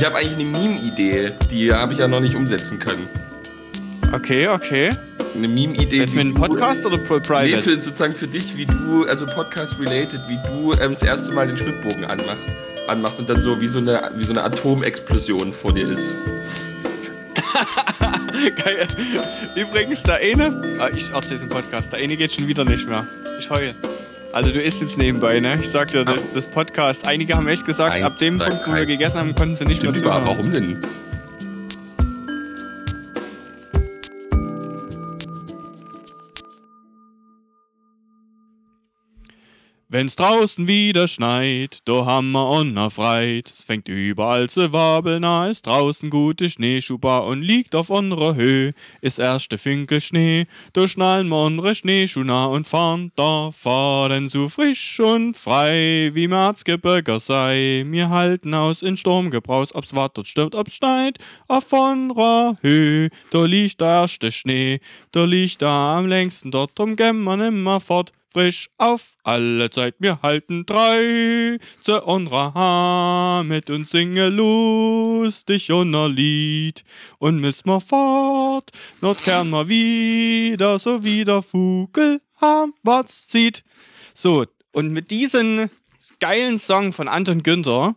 Ich habe eigentlich eine Meme-Idee, die habe ich ja noch nicht umsetzen können. Okay, okay. Eine Meme-Idee. Jetzt mit einem Podcast oder private? Nee, für, sozusagen für dich, wie du, also Podcast-related, wie du ähm, das erste Mal den Schnittbogen anmachst, anmachst und dann so wie so eine, wie so eine Atomexplosion vor dir ist. Geil. Übrigens, der eine, ah, ich erzähl's im Podcast, der eine geht schon wieder nicht mehr. Ich heule. Also du isst jetzt nebenbei, ne? Ich sag dir, das, das Podcast, einige haben echt gesagt, Eins, ab dem Punkt, wo wir gegessen haben, konnten sie nicht mehr Stimmt überhaupt, zuhören. warum denn? Wenn's draußen wieder schneit, haben wir onna freit. Es fängt überall zu wabeln, na ist draußen gute Schneeschuba und liegt auf unserer Höhe. Ist erste Finkel Schnee, da schnallen wir unsere Schneeschuhe nah und fahren da fahren so frisch und frei, wie Märzgebirger sei. Wir halten aus in Sturmgebraus, ob's wattert, stürmt, ob's schneit, auf unserer Höhe. Da liegt der erste Schnee, da liegt da am längsten, dort drum gehen wir nimmer fort frisch auf alle Zeit. Wir halten drei zu unserer Haar mit und singe lustig unser Lied. Und müssen wir fort, not kehren wir wieder, so wie der Vogel am was zieht. So, und mit diesem geilen Song von Anton Günther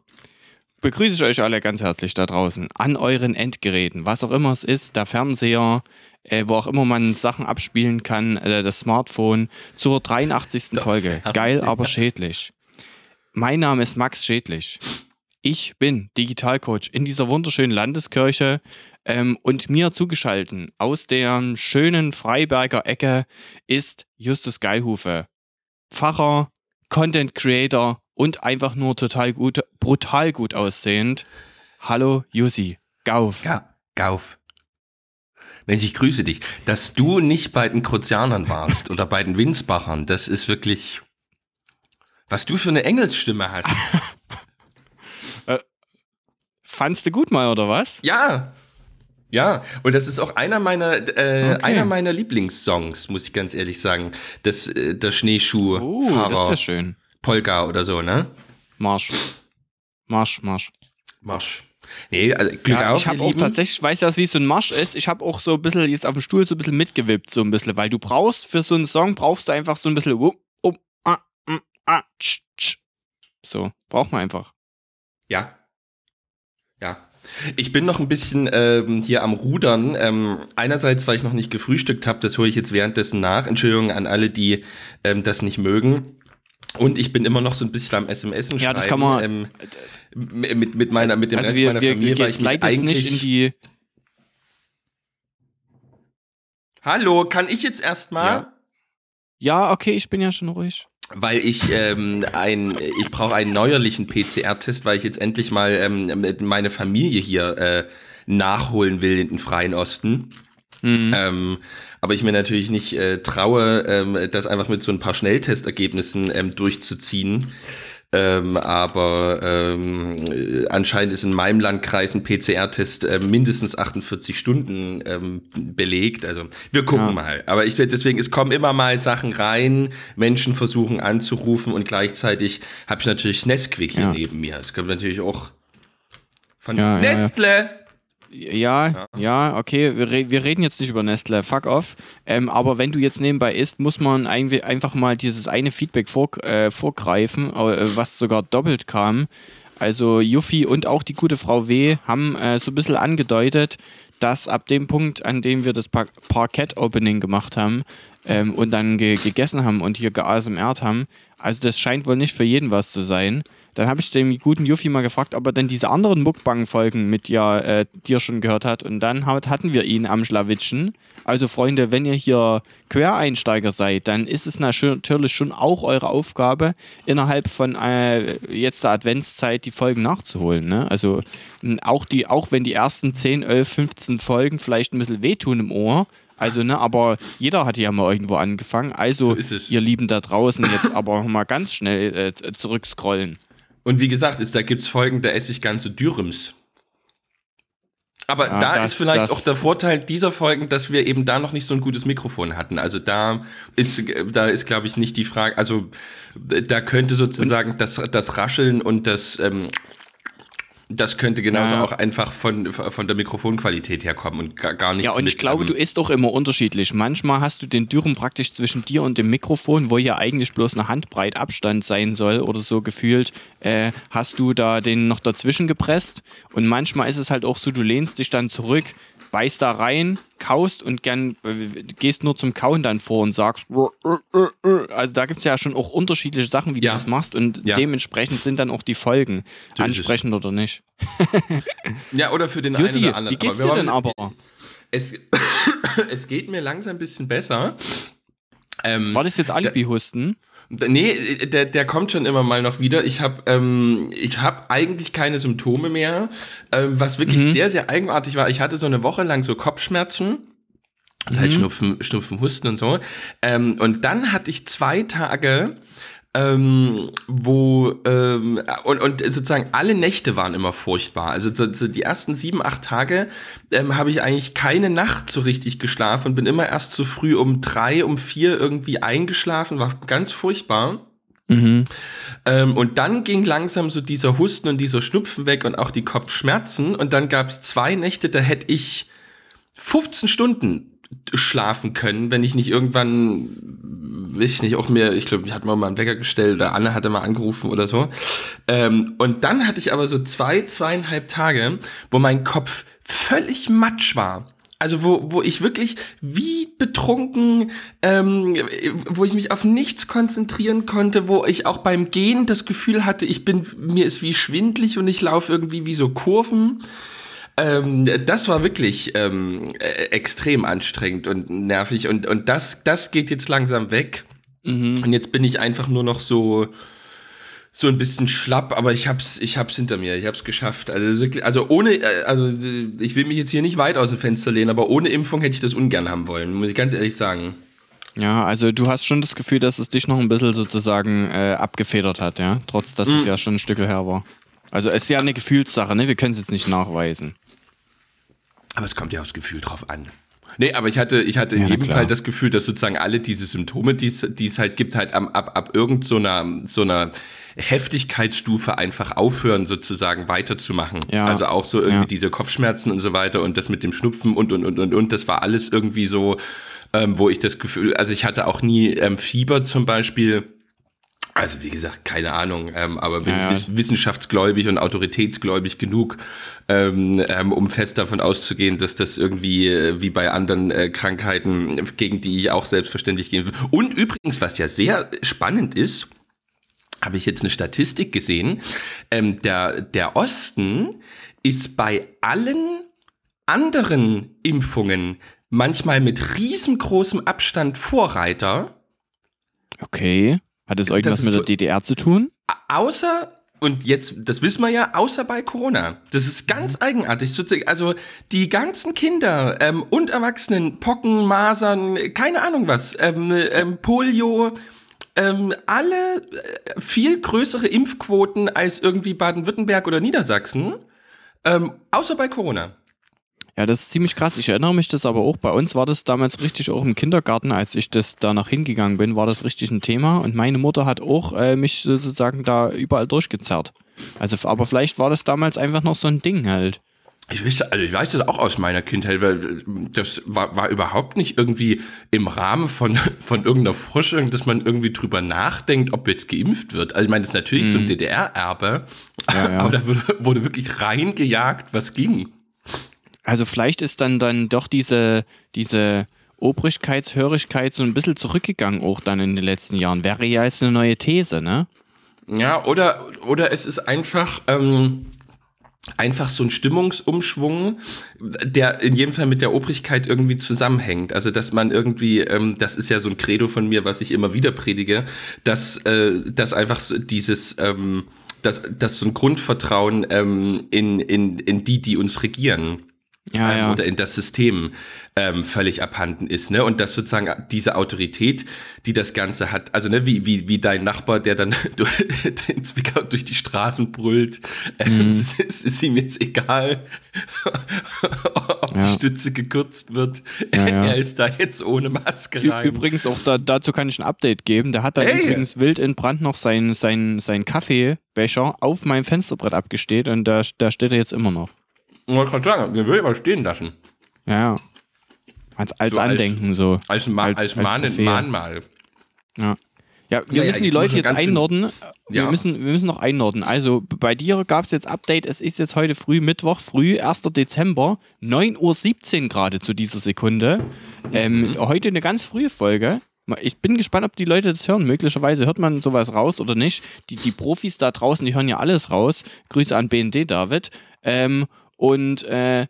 begrüße ich euch alle ganz herzlich da draußen an euren Endgeräten, was auch immer es ist, der Fernseher, äh, wo auch immer man Sachen abspielen kann, äh, das Smartphone, zur 83. Folge. Geil, aber schädlich. Mein Name ist Max Schädlich. Ich bin Digitalcoach in dieser wunderschönen Landeskirche ähm, und mir zugeschalten aus der schönen Freiberger Ecke ist Justus Geilhufe. Pfarrer, Content Creator und einfach nur total gut, brutal gut aussehend. Hallo Jussi, Gauf. Ja, Gauf. Mensch, ich grüße dich. Dass du nicht bei den Kruzianern warst oder bei den Winsbachern, das ist wirklich. Was du für eine Engelsstimme hast. Fandst du gut mal, oder was? Ja. Ja, und das ist auch einer meiner, äh, Okay. einer meiner Lieblingssongs, muss ich ganz ehrlich sagen. Das, äh, der Oh, Schneeschuh-Fahrer das ist ja schön. Polka oder so, ne? Marsch. Marsch, Marsch. Marsch. Nee, also Glück Ja, auf, ich habe auch Lieben. tatsächlich, weißt du, wie so ein Marsch ist? Ich habe auch so ein bisschen jetzt auf dem Stuhl so ein bisschen mitgewippt, so ein bisschen, weil du brauchst für so einen Song, brauchst du einfach so ein bisschen wupp, um, ah, mm, ah, tsch, tsch. So, braucht man einfach. Ja. Ja. Ich bin noch ein bisschen ähm, hier am Rudern. Ähm, einerseits, weil ich noch nicht gefrühstückt habe, das hole ich jetzt währenddessen nach. Entschuldigung an alle, die ähm, das nicht mögen. Und ich bin immer noch so ein bisschen am SMS schreiben. Ja, das kann man- Ähm, mit, mit meiner, mit dem also Rest wir, meiner wir, Familie, wir weil ich mich eigentlich. nicht in die, Hallo, kann ich jetzt erstmal? Ja. ja, okay, ich bin ja schon ruhig. Weil ich ähm, ein, ich brauche einen neuerlichen PCR-Test, weil ich jetzt endlich mal ähm, meine Familie hier äh, nachholen will in den Freien Osten. Mhm. Ähm, aber ich mir natürlich nicht äh, traue, ähm, das einfach mit so ein paar Schnelltestergebnissen ähm, durchzuziehen. Ähm, aber ähm, äh, anscheinend ist in meinem Landkreis ein PCR-Test äh, mindestens 48 Stunden ähm, belegt. Also wir gucken Ja. mal. Aber ich deswegen, es kommen immer mal Sachen rein, Menschen versuchen anzurufen und gleichzeitig habe ich natürlich Nesquik hier Ja. neben mir. Es kommt natürlich auch von Ja, ja, ja. Ja, ja, okay, wir, re wir reden jetzt nicht über Nestle, fuck off. Ähm, aber wenn du jetzt nebenbei isst, muss man ein einfach mal dieses eine Feedback vor äh, vorgreifen, äh, was sogar doppelt kam. Also Yuffie und auch die gute Frau W. haben äh, so ein bisschen angedeutet, dass ab dem Punkt, an dem wir das Par Parkett-Opening gemacht haben ähm, und dann ge gegessen haben und hier geasmrt haben, also das scheint wohl nicht für jeden was zu sein. Dann habe ich dem guten Yuffie mal gefragt, ob er denn diese anderen Mukbang-Folgen mit dir, äh, dir schon gehört hat. Und dann hat, hatten wir ihn am Schlawitschen. Also Freunde, wenn ihr hier Quereinsteiger seid, dann ist es natürlich schon auch eure Aufgabe, innerhalb von äh, jetzt der Adventszeit die Folgen nachzuholen. Ne? Also auch, die, auch wenn die ersten 10, 11, 15 Folgen vielleicht ein bisschen wehtun im Ohr, also, ne, aber jeder hat ja mal irgendwo angefangen. Also, So ist es. ihr Lieben da draußen, jetzt aber mal ganz schnell äh, zurückscrollen. Und wie gesagt, ist, da gibt's Folgen, da esse ich ganze Dürrems. Aber Ja, da das- ist vielleicht auch der Vorteil dieser Folgen, dass wir eben da noch nicht so ein gutes Mikrofon hatten. Also da ist, da ist, glaube ich, nicht die Frage, also da könnte sozusagen das, das Rascheln und das, ähm, Das könnte genauso Ja. auch einfach von, von der Mikrofonqualität herkommen und gar, nicht. Ja, und ich mit, glaube, ähm, du isst auch immer unterschiedlich. Manchmal hast du den Dürren praktisch zwischen dir und dem Mikrofon, wo ja eigentlich bloß eine Handbreit Abstand sein soll oder so gefühlt, äh, hast du da den noch dazwischen gepresst. Und manchmal ist es halt auch so, du lehnst dich dann zurück, beißt da rein, kaust und gern äh, gehst nur zum Kauen dann vor und sagst, "Rr, rr, rr, rr." also da gibt es ja schon auch unterschiedliche Sachen, wie Ja. du das machst und Ja. dementsprechend sind dann auch die Folgen es. ansprechend oder nicht. Ja, oder für den einen Josi, oder anderen. wie geht's dir denn aber? Es, es geht mir langsam ein bisschen besser. Ähm, War das jetzt Alibi-Husten? Nee, der, der kommt schon immer mal noch wieder. Ich habe ähm, ich hab eigentlich keine Symptome mehr. Ähm, was wirklich Mhm. sehr, sehr eigenartig war, ich hatte so eine Woche lang so Kopfschmerzen. Und Mhm. halt Schnupfen, Schnupfen, Husten und so. Ähm, und dann hatte ich zwei Tage, ähm, wo ähm, und, und sozusagen alle Nächte waren immer furchtbar. Also so, so die ersten sieben, acht Tage ähm, habe ich eigentlich keine Nacht so richtig geschlafen und bin immer erst so früh um drei, um vier irgendwie eingeschlafen, war ganz furchtbar. Mhm. Ähm, und dann ging langsam so dieser Husten und dieser Schnupfen weg und auch die Kopfschmerzen. Und dann gab es zwei Nächte, da hätte ich 15 Stunden schlafen können, wenn ich nicht irgendwann, weiß ich nicht, auch mir, ich glaube, ich hatte mal einen Wecker gestellt oder Anne hatte mal angerufen oder so. Ähm, und dann hatte ich aber so zwei, zweieinhalb Tage, wo mein Kopf völlig matsch war. Also wo, wo ich wirklich wie betrunken, ähm, wo ich mich auf nichts konzentrieren konnte, wo ich auch beim Gehen das Gefühl hatte, ich bin, mir ist wie schwindlig und ich laufe irgendwie wie so Kurven. Ähm, das war wirklich ähm, äh, extrem anstrengend und nervig und, und das, das geht jetzt langsam weg. Mhm. Und jetzt bin ich einfach nur noch so, so ein bisschen schlapp, aber ich hab's, ich hab's hinter mir, ich hab's geschafft. Also, wirklich, also ohne, äh, also äh, ich will mich jetzt hier nicht weit aus dem Fenster lehnen, aber ohne Impfung hätte ich das ungern haben wollen, muss ich ganz ehrlich sagen. Ja, also du hast schon das Gefühl, dass es dich noch ein bisschen sozusagen äh, abgefedert hat, ja? Trotz, dass es ja schon ein Stück her war. Also es ist ja eine Gefühlssache, ne? Wir können es jetzt nicht nachweisen. Aber es kommt ja aufs Gefühl drauf an. Nee, aber ich hatte, ich hatte Ja, in jedem klar. Fall das Gefühl, dass sozusagen alle diese Symptome, die es, halt gibt, halt am, ab, ab irgend so einer, so einer Heftigkeitsstufe einfach aufhören, sozusagen weiterzumachen. Ja. Also auch so irgendwie Ja. diese Kopfschmerzen und so weiter und das mit dem Schnupfen und, und, und, und, und, das war alles irgendwie so, ähm, wo ich das Gefühl, also ich hatte auch nie ähm, Fieber zum Beispiel. Also wie gesagt, keine Ahnung, ähm, aber bin Ja, ich wissenschaftsgläubig und autoritätsgläubig genug, ähm, ähm, um fest davon auszugehen, dass das irgendwie äh, wie bei anderen äh, Krankheiten, gegen die ich auch selbstverständlich gehen will. Und übrigens, was ja sehr spannend ist, habe ich jetzt eine Statistik gesehen, ähm, der, der Osten ist bei allen anderen Impfungen manchmal mit riesengroßem Abstand Vorreiter. Okay. Hat es irgendwas mit der DDR zu tun? Außer, und jetzt, das wissen wir ja, außer bei Corona. Das ist ganz eigenartig. Sozusagen, Also die ganzen Kinder ähm, und Erwachsenen, Pocken, Masern, keine Ahnung was, ähm, ähm, Polio, ähm, alle äh, viel größere Impfquoten als irgendwie Baden-Württemberg oder Niedersachsen, ähm, außer bei Corona. Ja, das ist ziemlich krass. Ich erinnere mich das aber auch. Bei uns war das damals richtig auch im Kindergarten, als ich das danach hingegangen bin, war das richtig ein Thema. Und meine Mutter hat auch äh, mich sozusagen da überall durchgezerrt. Also, aber vielleicht war das damals einfach noch so ein Ding halt. Ich weiß, also ich weiß das auch aus meiner Kindheit, weil das war, war überhaupt nicht irgendwie im Rahmen von, von irgendeiner Forschung, dass man irgendwie drüber nachdenkt, ob jetzt geimpft wird. Also ich meine, das ist natürlich so ein DDR-Erbe, Mhm. Ja, ja. aber da wurde, wurde wirklich reingejagt, was ging. Also vielleicht ist dann dann doch diese, diese Obrigkeitshörigkeit so ein bisschen zurückgegangen auch dann in den letzten Jahren. Wäre ja jetzt eine neue These, ne? Ja, oder, oder es ist einfach, ähm, einfach so ein Stimmungsumschwung, der in jedem Fall mit der Obrigkeit irgendwie zusammenhängt. Also, dass man irgendwie, ähm, das ist ja so ein Credo von mir, was ich immer wieder predige, dass, äh, dass einfach so dieses, ähm, dass, dass so ein Grundvertrauen ähm, in, in, in die, die uns regieren Ja, ähm, ja. oder in das System ähm, völlig abhanden ist, ne? Und dass sozusagen diese Autorität, die das Ganze hat, also ne, wie, wie, wie dein Nachbar, der dann durch, in Zwickau durch die Straßen brüllt, ähm, Mhm. es, ist, ist ihm jetzt egal, ob Ja. die Stütze gekürzt wird. Ja, ja. Er ist da jetzt ohne Maske rein. Übrigens, auch da, dazu kann ich ein Update geben. Der hat dann Hey. übrigens wild in Brand noch seinen sein, sein Kaffeebecher auf meinem Fensterbrett abgestellt und da, da steht er jetzt immer noch. Ich wollte gerade sagen, den würde ich mal stehen lassen. Ja, ja. Als, als So als- Andenken so. Als, Ma Als- als, als Mahn Trophäe. Mahnmal. Ja. Ja, wir Ja, ja, müssen die jetzt Leute jetzt einnorden. Wir, Ja. müssen, wir müssen noch einnorden. Also bei dir gab es jetzt Update. Es ist jetzt heute früh, Mittwoch, früh, 1. Dezember, 9.17 Uhr gerade zu dieser Sekunde. Ähm, heute eine ganz frühe Folge. Ich bin gespannt, ob die Leute das hören. Möglicherweise hört man sowas raus oder nicht. Die, die Profis da draußen, die hören ja alles raus. Grüße an BND, David. Ähm, und äh,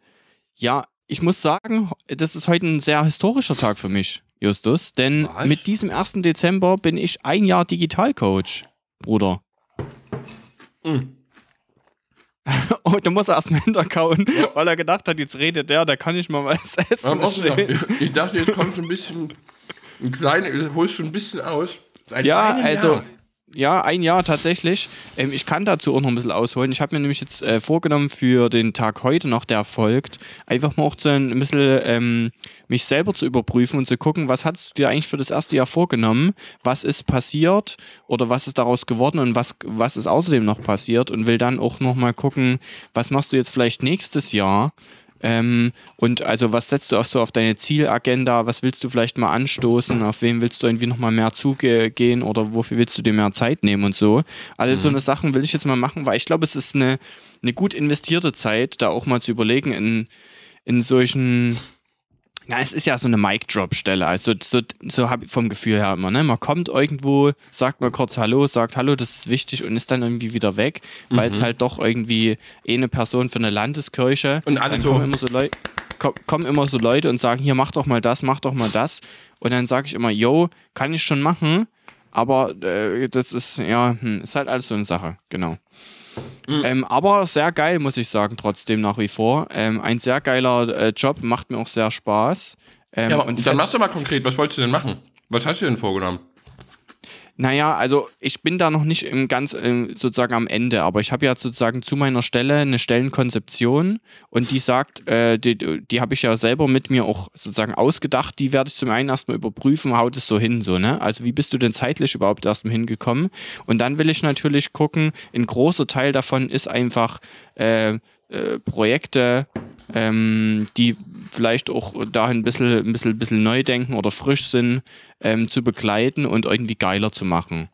ja, ich muss sagen, das ist heute ein sehr historischer Tag für mich, Justus. Denn Was? mit diesem 1. Dezember bin ich ein Jahr Digitalcoach, Bruder. Mhm. Oh, da muss er erstmal hinterkauen, weil er gedacht hat, jetzt redet der, da kann ich mal was essen. Auch noch, ich dachte, jetzt kommt so ein bisschen, ein kleines, holst du ein bisschen aus. Seit Ja, also, Jahr. Ja, ein Jahr tatsächlich. Ähm, ich kann dazu auch noch ein bisschen ausholen. Ich habe mir nämlich jetzt äh, vorgenommen für den Tag heute noch, der folgt, einfach mal auch so ein bisschen ähm, mich selber zu überprüfen und zu gucken, was hast du dir eigentlich für das erste Jahr vorgenommen, was ist passiert oder was ist daraus geworden und was, was ist außerdem noch passiert und will dann auch nochmal gucken, was machst du jetzt vielleicht nächstes Jahr. Ähm, und also, was setzt du auch so auf deine Zielagenda? Was willst du vielleicht mal anstoßen? Auf wen willst du irgendwie nochmal mehr zugehen oder wofür willst du dir mehr Zeit nehmen und so? All so eine Sachen will ich jetzt mal machen, weil ich glaube, es ist eine, eine gut investierte Zeit, da auch mal zu überlegen, in, in solchen. Na, es ist ja so eine Mic-Drop-Stelle. Also, so, so habe ich vom Gefühl her immer. Ne? Man kommt irgendwo, sagt mal kurz Hallo, sagt Hallo, das ist wichtig und ist dann irgendwie wieder weg, weil es halt doch irgendwie eh eine Person für eine Landeskirche. Und alle so- kommen immer so Leute. Kommen immer so Leute und sagen, hier, mach doch mal das, mach doch mal das. Und dann sage ich immer, yo, kann ich schon machen, aber äh, das ist, ja, hm, ist halt alles so eine Sache, genau. Mhm. Ähm, aber sehr geil, muss ich sagen, trotzdem nach wie vor. Ähm, ein sehr geiler äh, Job, macht mir auch sehr Spaß. Ähm, ja, aber und dann machst du mal konkret, was wolltest du denn machen? Was hast du denn vorgenommen? Naja, also ich bin da noch nicht im ganz ähm, sozusagen am Ende, aber ich habe ja sozusagen zu meiner Stelle eine Stellenkonzeption und die sagt, äh, die, die habe ich ja selber mit mir auch sozusagen ausgedacht, die werde ich zum einen erstmal überprüfen, haut es so hin, so, ne? Also wie bist du denn zeitlich überhaupt erstmal hingekommen? Und dann will ich natürlich gucken, ein großer Teil davon ist einfach äh, äh, Projekte, ähm, die vielleicht auch dahin ein bisschen, ein bisschen, ein bisschen neu denken oder frisch sind, ähm, zu begleiten und irgendwie geiler zu machen.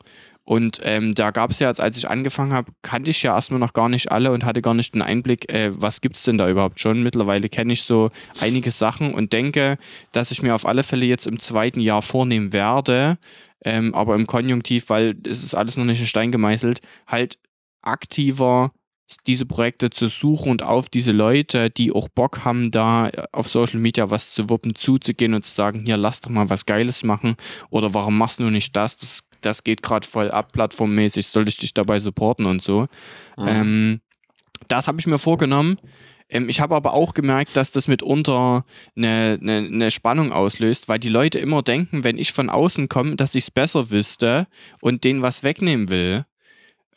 Und ähm, da gab es ja, als, ich angefangen habe, kannte ich ja erstmal noch gar nicht alle und hatte gar nicht den Einblick, äh, was gibt es denn da überhaupt schon. Mittlerweile kenne ich so einige Sachen und denke, dass ich mir auf alle Fälle jetzt im zweiten Jahr vornehmen werde, ähm, aber im Konjunktiv, weil es ist alles noch nicht in Stein gemeißelt, halt aktiver diese Projekte zu suchen und auf diese Leute, die auch Bock haben, da auf Social Media was zu wuppen, zuzugehen und zu sagen, hier, lass doch mal was Geiles machen oder warum machst du nicht das? Das, das geht gerade voll ab, plattformmäßig, soll ich dich dabei supporten und so. Ähm, das habe ich mir vorgenommen. Ähm, ich habe aber auch gemerkt, dass das mitunter eine, eine, eine Spannung auslöst, weil die Leute immer denken, wenn ich von außen komme, dass ich es besser wüsste und denen was wegnehmen will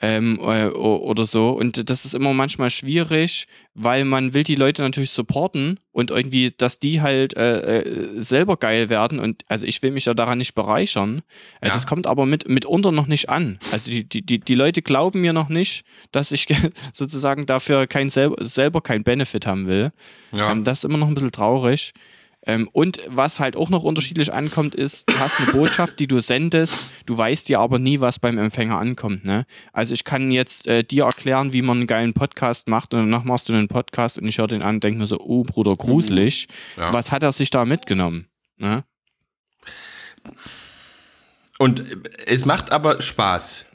ähm, äh, oder so. Und das ist immer manchmal schwierig, weil man will die Leute natürlich supporten und irgendwie, dass die halt äh, äh, selber geil werden. Und also ich will mich ja daran nicht bereichern. Äh, Ja. Das kommt aber mit, mitunter noch nicht an. Also die, die, die, die Leute glauben mir noch nicht, dass ich sozusagen dafür kein sel selber kein Benefit haben will. Ja. Ähm, das ist immer noch ein bisschen traurig. Ähm, und was halt auch noch unterschiedlich ankommt, ist, du hast eine Botschaft, die du sendest, du weißt ja aber nie, was beim Empfänger ankommt. Ne? Also ich kann jetzt äh, dir erklären, wie man einen geilen Podcast macht und danach machst du einen Podcast und ich höre den an und denke mir so, oh Bruder, gruselig. Ja. Was hat er sich da mitgenommen? Ne? Und es macht aber Spaß.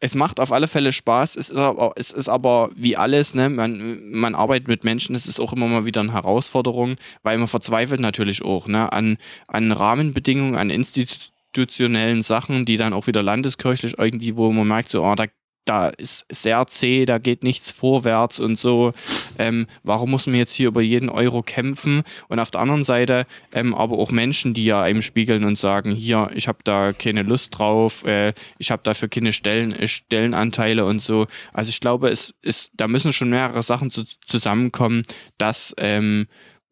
Es macht auf alle Fälle Spaß. Es ist aber, es ist aber wie alles, ne? man, man arbeitet mit Menschen, es ist auch immer mal wieder eine Herausforderung, weil man verzweifelt natürlich auch ne? an, an Rahmenbedingungen, an institutionellen Sachen, die dann auch wieder landeskirchlich irgendwie, wo man merkt, so, oh, da da ist sehr zäh, da geht nichts vorwärts und so. Ähm, warum muss man jetzt hier über jeden Euro kämpfen? Und auf der anderen Seite ähm, aber auch Menschen, die ja einem spiegeln und sagen, hier, ich habe da keine Lust drauf, äh, ich habe dafür keine Stellen, äh, Stellenanteile und so. Also ich glaube, es ist, da müssen schon mehrere Sachen zu, zusammenkommen, dass ähm,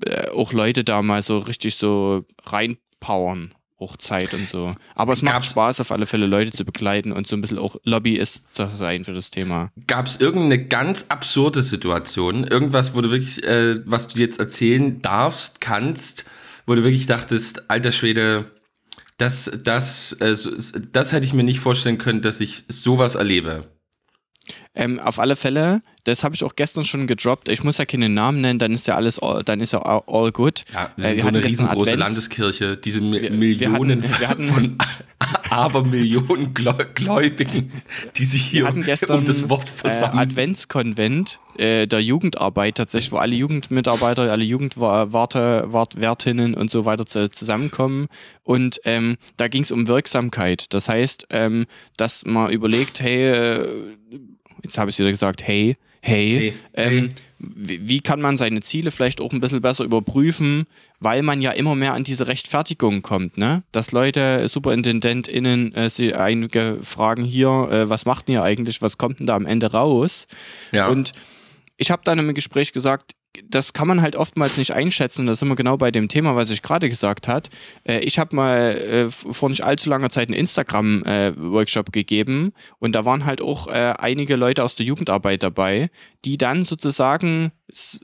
äh, auch Leute da mal so richtig so reinpowern auch Zeit und so. Aber es macht Gab's, Spaß, auf alle Fälle Leute zu begleiten und so ein bisschen auch Lobbyist zu sein für das Thema. Gab es irgendeine ganz absurde Situation, irgendwas, wo du wirklich, äh, was du jetzt erzählen darfst, kannst, wo du wirklich dachtest, alter Schwede, das, das, äh, das hätte ich mir nicht vorstellen können, dass ich sowas erlebe. Ähm, auf alle Fälle, das habe ich auch gestern schon gedroppt. Ich muss ja keine Namen nennen, dann ist ja alles, all, dann ist ja all, all good. Ja, wir äh, wir so eine riesengroße Advents. Landeskirche, diese Mi wir, Millionen wir hatten, von Abermillionen Gläubigen, die sich hier gestern, um das Wort versammeln. Äh, Adventskonvent äh, der Jugendarbeit tatsächlich, wo alle Jugendmitarbeiter, alle Jugendwärtinnen und so weiter zusammenkommen. Und ähm, da ging es um Wirksamkeit. Das heißt, ähm, dass man überlegt, hey, äh, jetzt habe ich wieder gesagt, hey, hey, hey, ähm, hey. Wie, kann man seine Ziele vielleicht auch ein bisschen besser überprüfen, weil man ja immer mehr an diese Rechtfertigung kommt, ne? Dass Leute, SuperintendentInnen, äh, sie einige fragen hier, äh, was macht ihr eigentlich, was kommt denn da am Ende raus? Ja. Und ich habe dann im Gespräch gesagt, das kann man halt oftmals nicht einschätzen. Da sind wir genau bei dem Thema, was ich gerade gesagt habe. Äh, ich habe mal äh, vor nicht allzu langer Zeit einen Instagram-Workshop gegeben und da waren halt auch äh, einige Leute aus der Jugendarbeit dabei, die dann sozusagen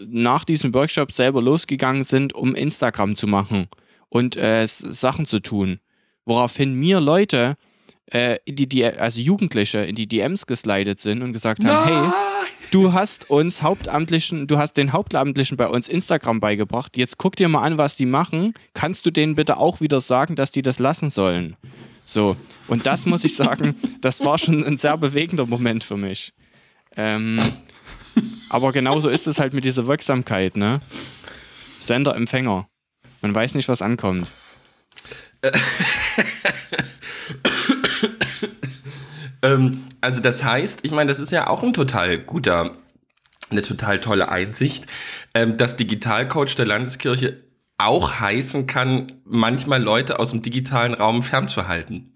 nach diesem Workshop selber losgegangen sind, um Instagram zu machen und Sachen zu tun. Woraufhin mir Leute, äh, in die, also Jugendliche, in die DMs geslidet sind und gesagt haben, no! hey, Du hast uns Hauptamtlichen, du hast den Hauptamtlichen bei uns Instagram beigebracht. Jetzt guck dir mal an, was die machen. Kannst du denen bitte auch wieder sagen, dass die das lassen sollen? So. Und das muss ich sagen, das war schon ein sehr bewegender Moment für mich. Ähm, aber genauso ist es halt mit dieser Wirksamkeit, ne? Sender, Empfänger. Man weiß nicht, was ankommt. Ähm, also das heißt, ich meine, das ist ja auch ein total guter, eine total tolle Einsicht, ähm, dass Digitalcoach der Landeskirche auch heißen kann, manchmal Leute aus dem digitalen Raum fernzuhalten.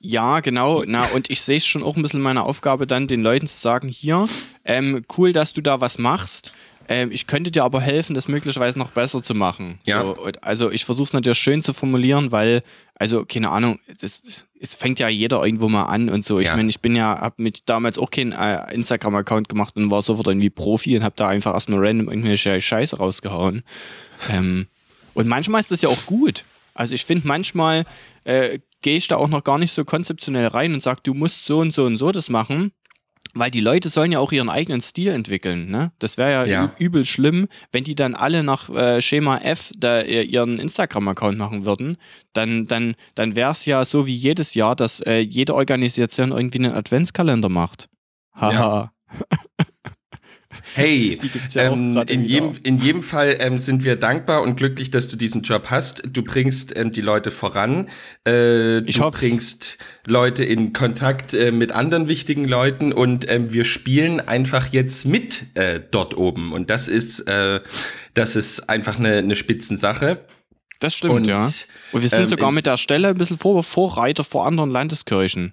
Ja, genau. Na, und ich sehe es schon auch ein bisschen meine Aufgabe, dann den Leuten zu sagen, hier, ähm, cool, dass du da was machst. Ähm, ich könnte dir aber helfen, das möglicherweise noch besser zu machen. Ja. So, also ich versuche es natürlich schön zu formulieren, weil, also keine Ahnung, das, es fängt ja jeder irgendwo mal an und so. Ich ja. meine, ich bin ja, habe mit damals auch keinen äh, Instagram-Account gemacht und war sofort irgendwie Profi und habe da einfach erstmal random irgendwelche Scheiße rausgehauen. ähm, und manchmal ist das ja auch gut. Also ich finde manchmal äh, gehe ich da auch noch gar nicht so konzeptionell rein und sage, du musst so und so und so das machen. Weil die Leute sollen ja auch ihren eigenen Stil entwickeln. Ne? Das wäre ja, ja, übel schlimm, wenn die dann alle nach äh, Schema F da, ihren Instagram-Account machen würden. Dann, dann, dann wäre es ja so wie jedes Jahr, dass äh, jede Organisation irgendwie einen Adventskalender macht. Haha. Ja. Hey, ja ähm, in, jedem, in jedem Fall ähm, sind wir dankbar und glücklich, dass du diesen Job hast. Du bringst ähm, die Leute voran. Äh, ich du hoff's. bringst Leute in Kontakt äh, mit anderen wichtigen Leuten und ähm, wir spielen einfach jetzt mit äh, dort oben. Und das ist, äh, das ist einfach eine, eine Spitzensache. Das stimmt, und, ja. Und wir sind ähm, sogar mit der Stelle ein bisschen vor, Vorreiter vor anderen Landeskirchen.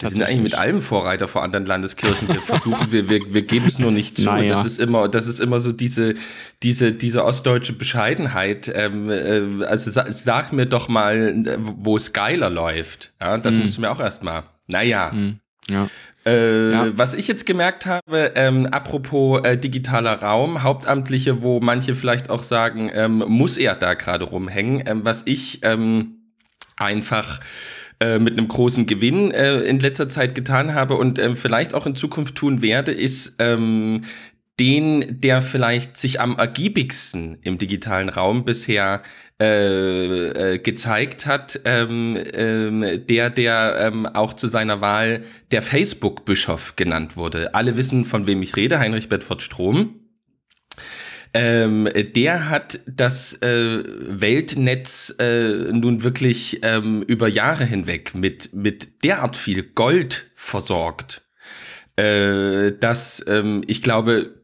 Wir sind eigentlich mit allem Vorreiter vor anderen Landeskirchen. Wir versuchen, wir, wir, wir geben es nur nicht zu. Naja. Das ist immer, das ist immer so diese, diese, diese ostdeutsche Bescheidenheit. Ähm, äh, also sag, sag, mir doch mal, wo es geiler läuft. Ja, das mhm. musst du mir auch erstmal. Naja. Mhm. Ja. Äh, ja. Was ich jetzt gemerkt habe, ähm, apropos äh, digitaler Raum, Hauptamtliche, wo manche vielleicht auch sagen, ähm, muss er da gerade rumhängen, ähm, was ich ähm, einfach äh, mit einem großen Gewinn äh, in letzter Zeit getan habe und äh, vielleicht auch in Zukunft tun werde, ist ähm, den, der vielleicht sich am ergiebigsten im digitalen Raum bisher äh, äh, gezeigt hat, ähm, ähm, der, der ähm, auch zu seiner Wahl der Facebook-Bischof genannt wurde. Alle wissen, von wem ich rede, Heinrich Bedford Strom. Ähm, der hat das äh, Weltnetz äh, nun wirklich ähm, über Jahre hinweg mit, mit derart viel Gold versorgt. äh, dass ähm, ich glaube,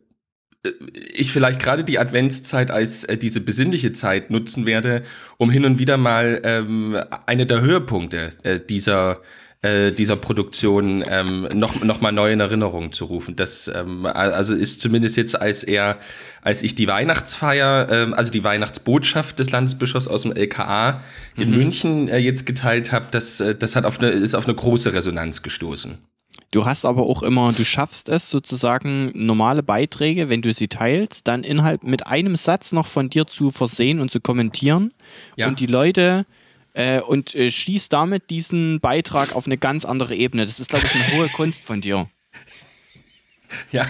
äh, ich vielleicht gerade die Adventszeit als äh, diese besinnliche Zeit nutzen werde, um hin und wieder mal ähm, eine der Höhepunkte äh, dieser äh, dieser Produktion ähm, noch, noch mal neu in Erinnerung zu rufen. Das ähm, also ist zumindest jetzt als er, als ich die Weihnachtsfeier, ähm, also die Weihnachtsbotschaft des Landesbischofs aus dem LKA in mhm. München äh, jetzt geteilt habe, das, äh, das hat auf eine, ist auf eine große Resonanz gestoßen. Du hast aber auch immer, du schaffst es sozusagen normale Beiträge, wenn du sie teilst, dann innerhalb mit einem Satz noch von dir zu versehen und zu kommentieren. Ja. Und die Leute äh, und äh, schießt damit diesen Beitrag auf eine ganz andere Ebene. Das ist, glaube ich, eine hohe Kunst von dir. Ja,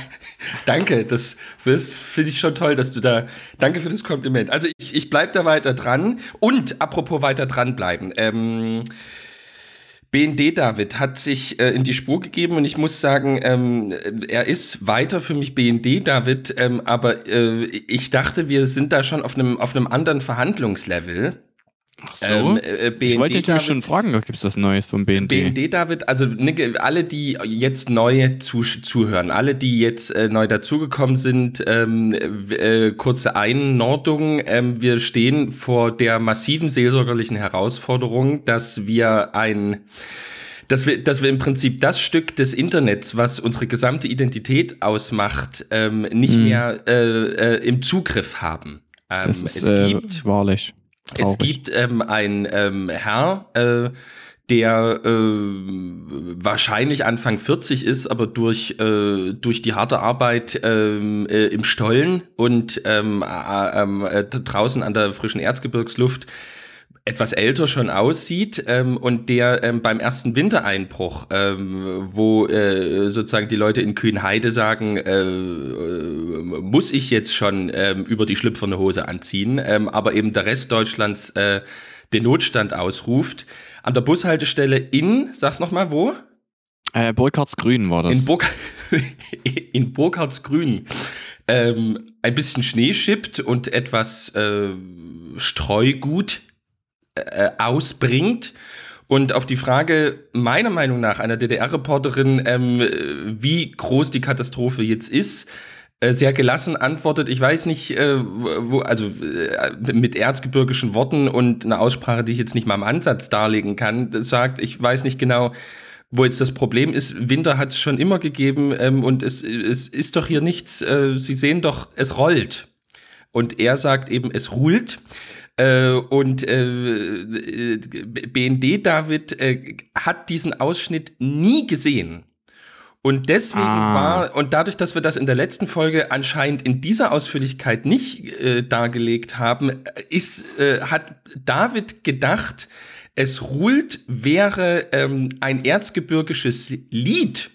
danke. Das, das finde ich schon toll, dass du da. Danke für das Kompliment. Also ich, ich bleibe da weiter dran. Und apropos weiter dranbleiben. Ähm, BND David hat sich äh, in die Spur gegeben und ich muss sagen, ähm, er ist weiter für mich BND David, ähm, aber äh, ich dachte, wir sind da schon auf einem auf einem anderen Verhandlungslevel. Ach so. Ähm, äh, BND ich wollte dich schon fragen, gibt es das Neues vom BND? BND, David, also alle, die jetzt neu zu, zuhören, alle, die jetzt äh, neu dazugekommen sind, ähm, äh, kurze Einordnung. Ähm, wir stehen vor der massiven seelsorgerlichen Herausforderung, dass wir ein dass wir, dass wir im Prinzip das Stück des Internets, was unsere gesamte Identität ausmacht, ähm, nicht hm. mehr äh, äh, im Zugriff haben. Ähm, das ist, es äh, gibt, wahrlich Traurig. Es gibt ähm, ein ähm, Herr, äh, der äh, wahrscheinlich Anfang 40 ist, aber durch, äh, durch die harte Arbeit ähm, äh, im Stollen und äh, äh, draußen an der frischen Erzgebirgsluft etwas älter schon aussieht ähm, und der ähm, beim ersten Wintereinbruch, ähm, wo äh, sozusagen die Leute in Kühnheide sagen, äh, äh, muss ich jetzt schon ähm, über die schlüpferne Hose anziehen, ähm, aber eben der Rest Deutschlands äh, den Notstand ausruft. An der Bushaltestelle in, sag's nochmal, wo? Äh, Burkhardsgrün war das. In, Burg in Burkhardsgrün ähm, ein bisschen Schnee schippt und etwas äh, Streugut äh, ausbringt. Und auf die Frage meiner Meinung nach einer DDR-Reporterin, ähm, wie groß die Katastrophe jetzt ist, äh, sehr gelassen antwortet, ich weiß nicht, äh, wo, also äh, mit erzgebirgischen Worten und einer Aussprache, die ich jetzt nicht mal im Ansatz darlegen kann, sagt, ich weiß nicht genau, wo jetzt das Problem ist. Winter hat es schon immer gegeben ähm, und es, es ist doch hier nichts, äh, Sie sehen doch, es rollt. Und er sagt eben, es ruht. Äh, und äh, BND David äh, hat diesen Ausschnitt nie gesehen. Und deswegen ah. war, und dadurch, dass wir das in der letzten Folge anscheinend in dieser Ausführlichkeit nicht äh, dargelegt haben, ist, äh, hat David gedacht, es ruht wäre ähm, ein erzgebirgisches Lied.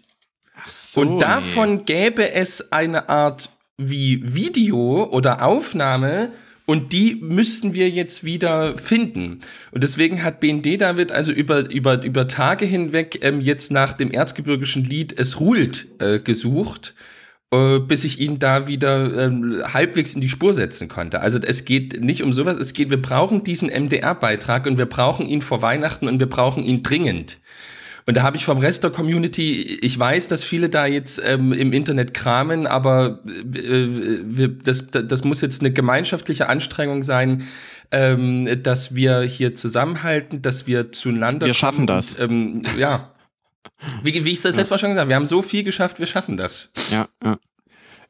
So, und davon nee. gäbe es eine Art wie Video oder Aufnahme, und die müssten wir jetzt wieder finden. Und deswegen hat BND David also über, über, über Tage hinweg ähm, jetzt nach dem erzgebirgischen Lied Es ruht äh, gesucht, äh, bis ich ihn da wieder ähm, halbwegs in die Spur setzen konnte. Also es geht nicht um sowas, es geht, wir brauchen diesen MDR-Beitrag und wir brauchen ihn vor Weihnachten und wir brauchen ihn dringend. Und da habe ich vom Rest der Community, ich weiß, dass viele da jetzt ähm, im Internet kramen, aber äh, wir, das, das muss jetzt eine gemeinschaftliche Anstrengung sein, ähm, dass wir hier zusammenhalten, dass wir zueinander. Wir schaffen das. Und, ähm, ja. Wie, wie ich das ja. letztes Mal schon gesagt habe, wir haben so viel geschafft, wir schaffen das. Ja, ja.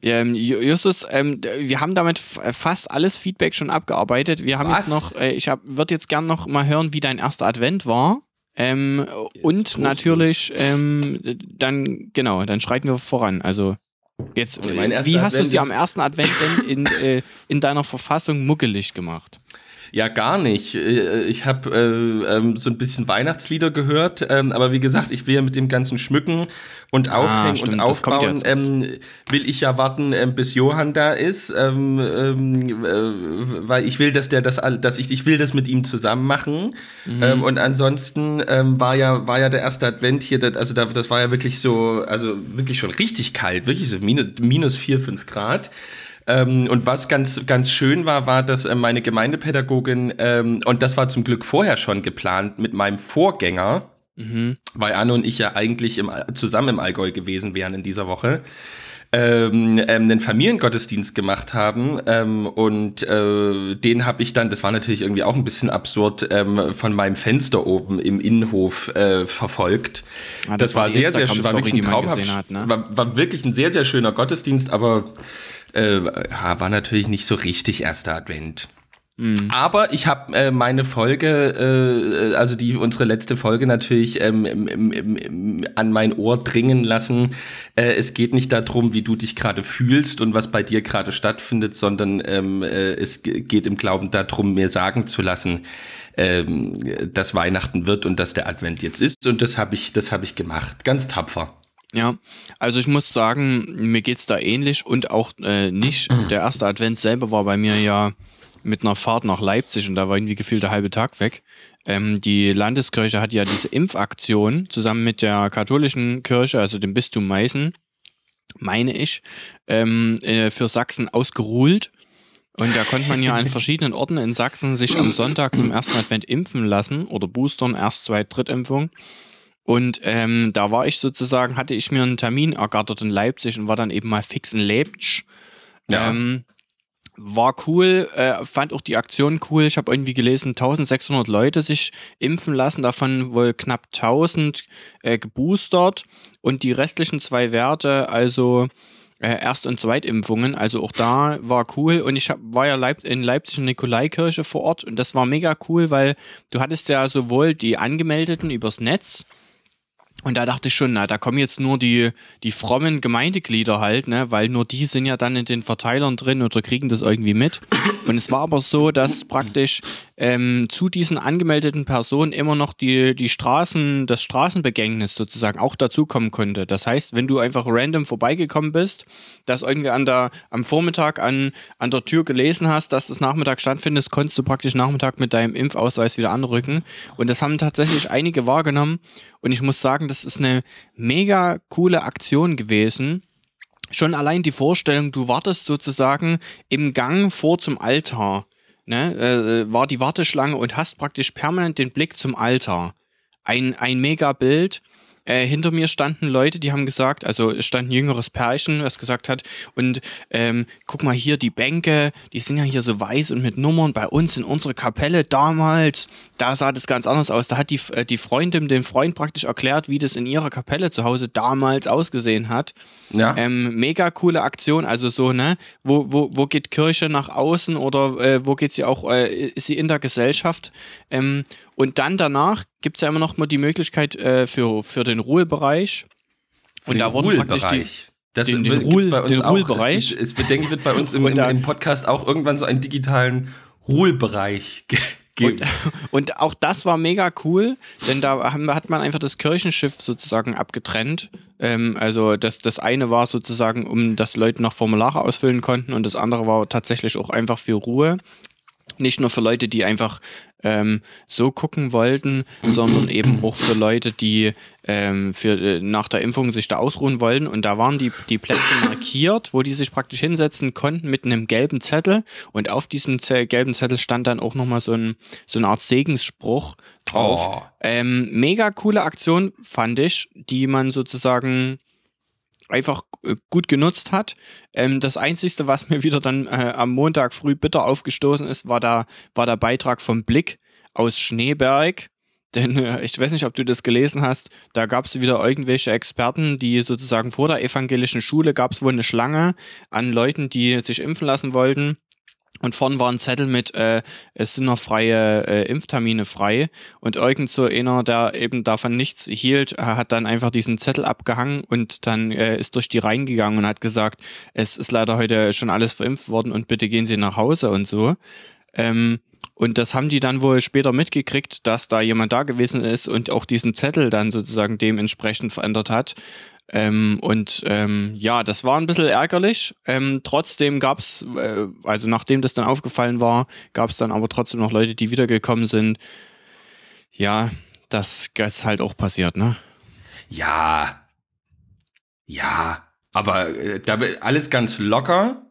Ähm, Justus, ähm, wir haben damit fast alles Feedback schon abgearbeitet. Wir haben Was? jetzt noch, äh, ich würde jetzt gern noch mal hören, wie dein erster Advent war. Ähm, und natürlich, ähm, dann, genau, dann schreiten wir voran. Also, jetzt, wie hast du es dir am ersten Advent denn in, äh, in deiner Verfassung muckelig gemacht? Ja, gar nicht. Äh, ich habe äh, ähm, so ein bisschen Weihnachtslieder gehört, ähm, aber wie gesagt, ich will ja mit dem ganzen Schmücken und ah, Aufhängen ah, und Aufbauen, ähm, will ich ja warten, ähm, bis Johann da ist, ähm, ähm, äh, weil ich will, dass der das, dass ich, ich will das mit ihm zusammen machen. Mhm. Ähm, und ansonsten ähm, war ja, war ja der erste Advent hier, also das war ja wirklich so, also wirklich schon richtig kalt, wirklich so minus, minus vier, fünf Grad. Ähm, und was ganz, ganz schön war, war, dass äh, meine Gemeindepädagogin, ähm, und das war zum Glück vorher schon geplant mit meinem Vorgänger, mhm. weil Anne und ich ja eigentlich im, zusammen im Allgäu gewesen wären in dieser Woche ähm, ähm, einen Familiengottesdienst gemacht haben ähm, und äh, den habe ich dann, das war natürlich irgendwie auch ein bisschen absurd, ähm, von meinem Fenster oben im Innenhof äh, verfolgt. Ah, das, das, war sehr, sehr schön, war wirklich ein traumhaft, hat, ne? war, war wirklich ein sehr, sehr schöner Gottesdienst, aber äh, war natürlich nicht so richtig erster Advent. Mhm. Aber ich habe äh, meine Folge, äh, also die unsere letzte Folge natürlich ähm, im, im, im, an mein Ohr dringen lassen. Äh, es geht nicht darum, wie du dich gerade fühlst und was bei dir gerade stattfindet, sondern ähm, äh, es geht im Glauben darum, mir sagen zu lassen, ähm, dass Weihnachten wird und dass der Advent jetzt ist. Und das habe ich, das habe ich gemacht, ganz tapfer. Ja, also ich muss sagen, mir geht's da ähnlich und auch äh, nicht. Der erste Advent selber war bei mir ja mit einer Fahrt nach Leipzig und da war irgendwie gefühlt der halbe Tag weg. Ähm, die Landeskirche hat ja diese Impfaktion zusammen mit der katholischen Kirche, also dem Bistum Meißen, meine ich, ähm, äh, für Sachsen ausgeruht. Und da konnte man ja an verschiedenen Orten in Sachsen sich am Sonntag zum ersten Advent impfen lassen oder boostern, erst, zwei, Drittimpfung. Und ähm, da war ich sozusagen, hatte ich mir einen Termin ergattert in Leipzig und war dann eben mal fix in Leipzig. Ja. Ähm, war cool, äh, fand auch die Aktion cool. Ich habe irgendwie gelesen, 1600 Leute sich impfen lassen, davon wohl knapp 1000 äh, geboostert und die restlichen zwei Werte, also äh, Erst- und Zweitimpfungen, also auch da war cool und ich hab, war ja Leip in Leipzig in Nikolaikirche vor Ort und das war mega cool, weil du hattest ja sowohl die Angemeldeten übers Netz, und da dachte ich schon, na, da kommen jetzt nur die, die frommen Gemeindeglieder halt, ne, weil nur die sind ja dann in den Verteilern drin oder kriegen das irgendwie mit. Und es war aber so, dass praktisch ähm, zu diesen angemeldeten Personen immer noch die, die Straßen, das Straßenbegängnis sozusagen auch dazukommen konnte. Das heißt, wenn du einfach random vorbeigekommen bist, dass irgendwie an der, am Vormittag an, an der Tür gelesen hast, dass das Nachmittag stattfindet, konntest du praktisch Nachmittag mit deinem Impfausweis wieder anrücken. Und das haben tatsächlich einige wahrgenommen. Und ich muss sagen, das ist eine mega coole Aktion gewesen. Schon allein die Vorstellung, du wartest sozusagen im Gang vor zum Altar ne, äh, war die Warteschlange und hast praktisch permanent den Blick zum Altar. Ein, ein mega Bild äh, hinter mir standen Leute, die haben gesagt, also es stand ein jüngeres Pärchen, was gesagt hat, und ähm, guck mal hier, die Bänke, die sind ja hier so weiß und mit Nummern. Bei uns in unserer Kapelle damals, da sah das ganz anders aus. Da hat die, äh, die Freundin dem Freund praktisch erklärt, wie das in ihrer Kapelle zu Hause damals ausgesehen hat. Ja. Ähm, mega coole Aktion, also so, ne, wo, wo, wo geht Kirche nach außen oder äh, wo geht sie auch, äh, ist sie in der Gesellschaft? Ähm, und dann danach gibt es ja immer noch mal die Möglichkeit äh, für, für den Ruhebereich. Für und den da wurden praktisch die, das den, den, Ruhl, bei uns den Ruhebereich. Es, es, denke ich, wird bei uns im, im, im, Podcast auch irgendwann so einen digitalen Ruhebereich geben. Und, und, auch das war mega cool, denn da hat man einfach das Kirchenschiff sozusagen abgetrennt. Ähm, also das, das eine war sozusagen, um dass Leute noch Formulare ausfüllen konnten und das andere war tatsächlich auch einfach für Ruhe. Nicht nur für Leute, die einfach ähm, so gucken wollten, sondern eben auch für Leute, die ähm, für, äh, nach der Impfung sich da ausruhen wollten. Und da waren die, die Plätze markiert, wo die sich praktisch hinsetzen konnten mit einem gelben Zettel. Und auf diesem gelben Zettel stand dann auch nochmal so, ein, so eine Art Segensspruch drauf. Oh. Ähm, mega coole Aktion, fand ich, die man sozusagen einfach äh, gut genutzt hat. Ähm, das Einzige, was mir wieder dann äh, am Montag früh bitter aufgestoßen ist, war, da, war der Beitrag vom Blick aus Schneeberg. Denn äh, ich weiß nicht, ob du das gelesen hast, da gab es wieder irgendwelche Experten, die sozusagen vor der evangelischen Schule gab es wohl eine Schlange an Leuten, die sich impfen lassen wollten. Und vorn war ein Zettel mit, äh, es sind noch freie äh, Impftermine frei. Und irgend so einer, der eben davon nichts hielt, äh, hat dann einfach diesen Zettel abgehangen und dann äh, ist durch die reingegangen und hat gesagt, es ist leider heute schon alles verimpft worden und bitte gehen Sie nach Hause und so. Ähm, und das haben die dann wohl später mitgekriegt, dass da jemand da gewesen ist und auch diesen Zettel dann sozusagen dementsprechend verändert hat. Ähm, und ähm, ja, das war ein bisschen ärgerlich. Ähm, trotzdem gab es, äh, also nachdem das dann aufgefallen war, gab es dann aber trotzdem noch Leute, die wiedergekommen sind. Ja, das, ist halt auch passiert, ne? Ja. Ja. Aber äh, da alles ganz locker.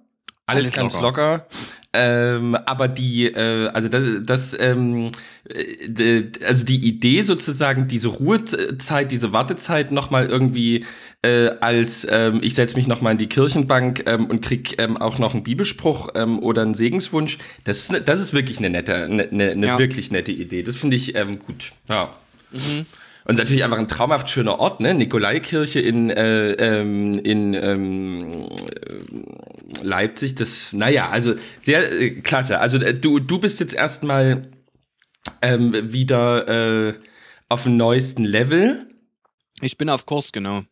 Alles, Alles ganz locker. locker. Ähm, aber die, äh, also das, das ähm, äh, also die Idee sozusagen, diese Ruhezeit, diese Wartezeit nochmal irgendwie äh, als ähm, ich setze mich nochmal in die Kirchenbank ähm, und krieg ähm, auch noch einen Bibelspruch ähm, oder einen Segenswunsch, das, das ist wirklich eine nette, eine, eine ja. wirklich nette Idee. Das finde ich gut. Ja. Mhm. Und natürlich einfach ein traumhaft schöner Ort, ne? Nikolaikirche in, äh, ähm, in ähm, Leipzig. Das, naja, also sehr äh, klasse. Also äh, du, du bist jetzt erstmal ähm, wieder äh, auf dem neuesten Level. Ich bin auf Kurs, genau.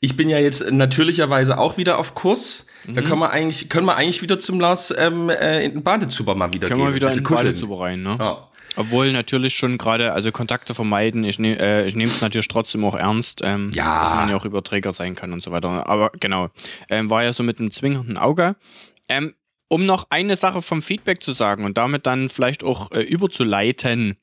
Ich bin ja jetzt natürlicherweise auch wieder auf Kurs. Mhm. Da können wir eigentlich, können wir eigentlich wieder zum Lars ähm, äh, in den Badezuber mal wieder können gehen. Können wir wieder in den Badezuber rein, ne? Ja. Obwohl natürlich schon gerade, also Kontakte vermeiden, ich, ne, äh, ich nehme es natürlich trotzdem auch ernst, ähm, ja. dass man ja auch Überträger sein kann und so weiter. Aber genau, ähm, war ja so mit einem zwingenden Auge. Ähm, um noch eine Sache vom Feedback zu sagen und damit dann vielleicht auch äh, überzuleiten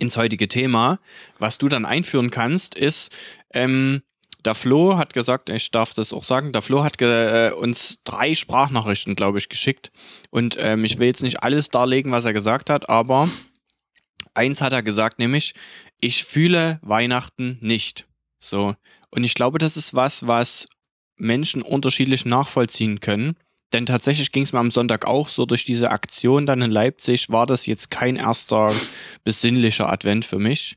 ins heutige Thema, was du dann einführen kannst, ist, ähm, der Flo hat gesagt, ich darf das auch sagen, der Flo hat äh, uns drei Sprachnachrichten, glaube ich, geschickt. Und ähm, ich will jetzt nicht alles darlegen, was er gesagt hat, aber eins hat er gesagt, nämlich, ich fühle Weihnachten nicht. So. Und ich glaube, das ist was, was Menschen unterschiedlich nachvollziehen können. Denn tatsächlich ging es mir am Sonntag auch so, durch diese Aktion dann in Leipzig war das jetzt kein erster besinnlicher Advent für mich.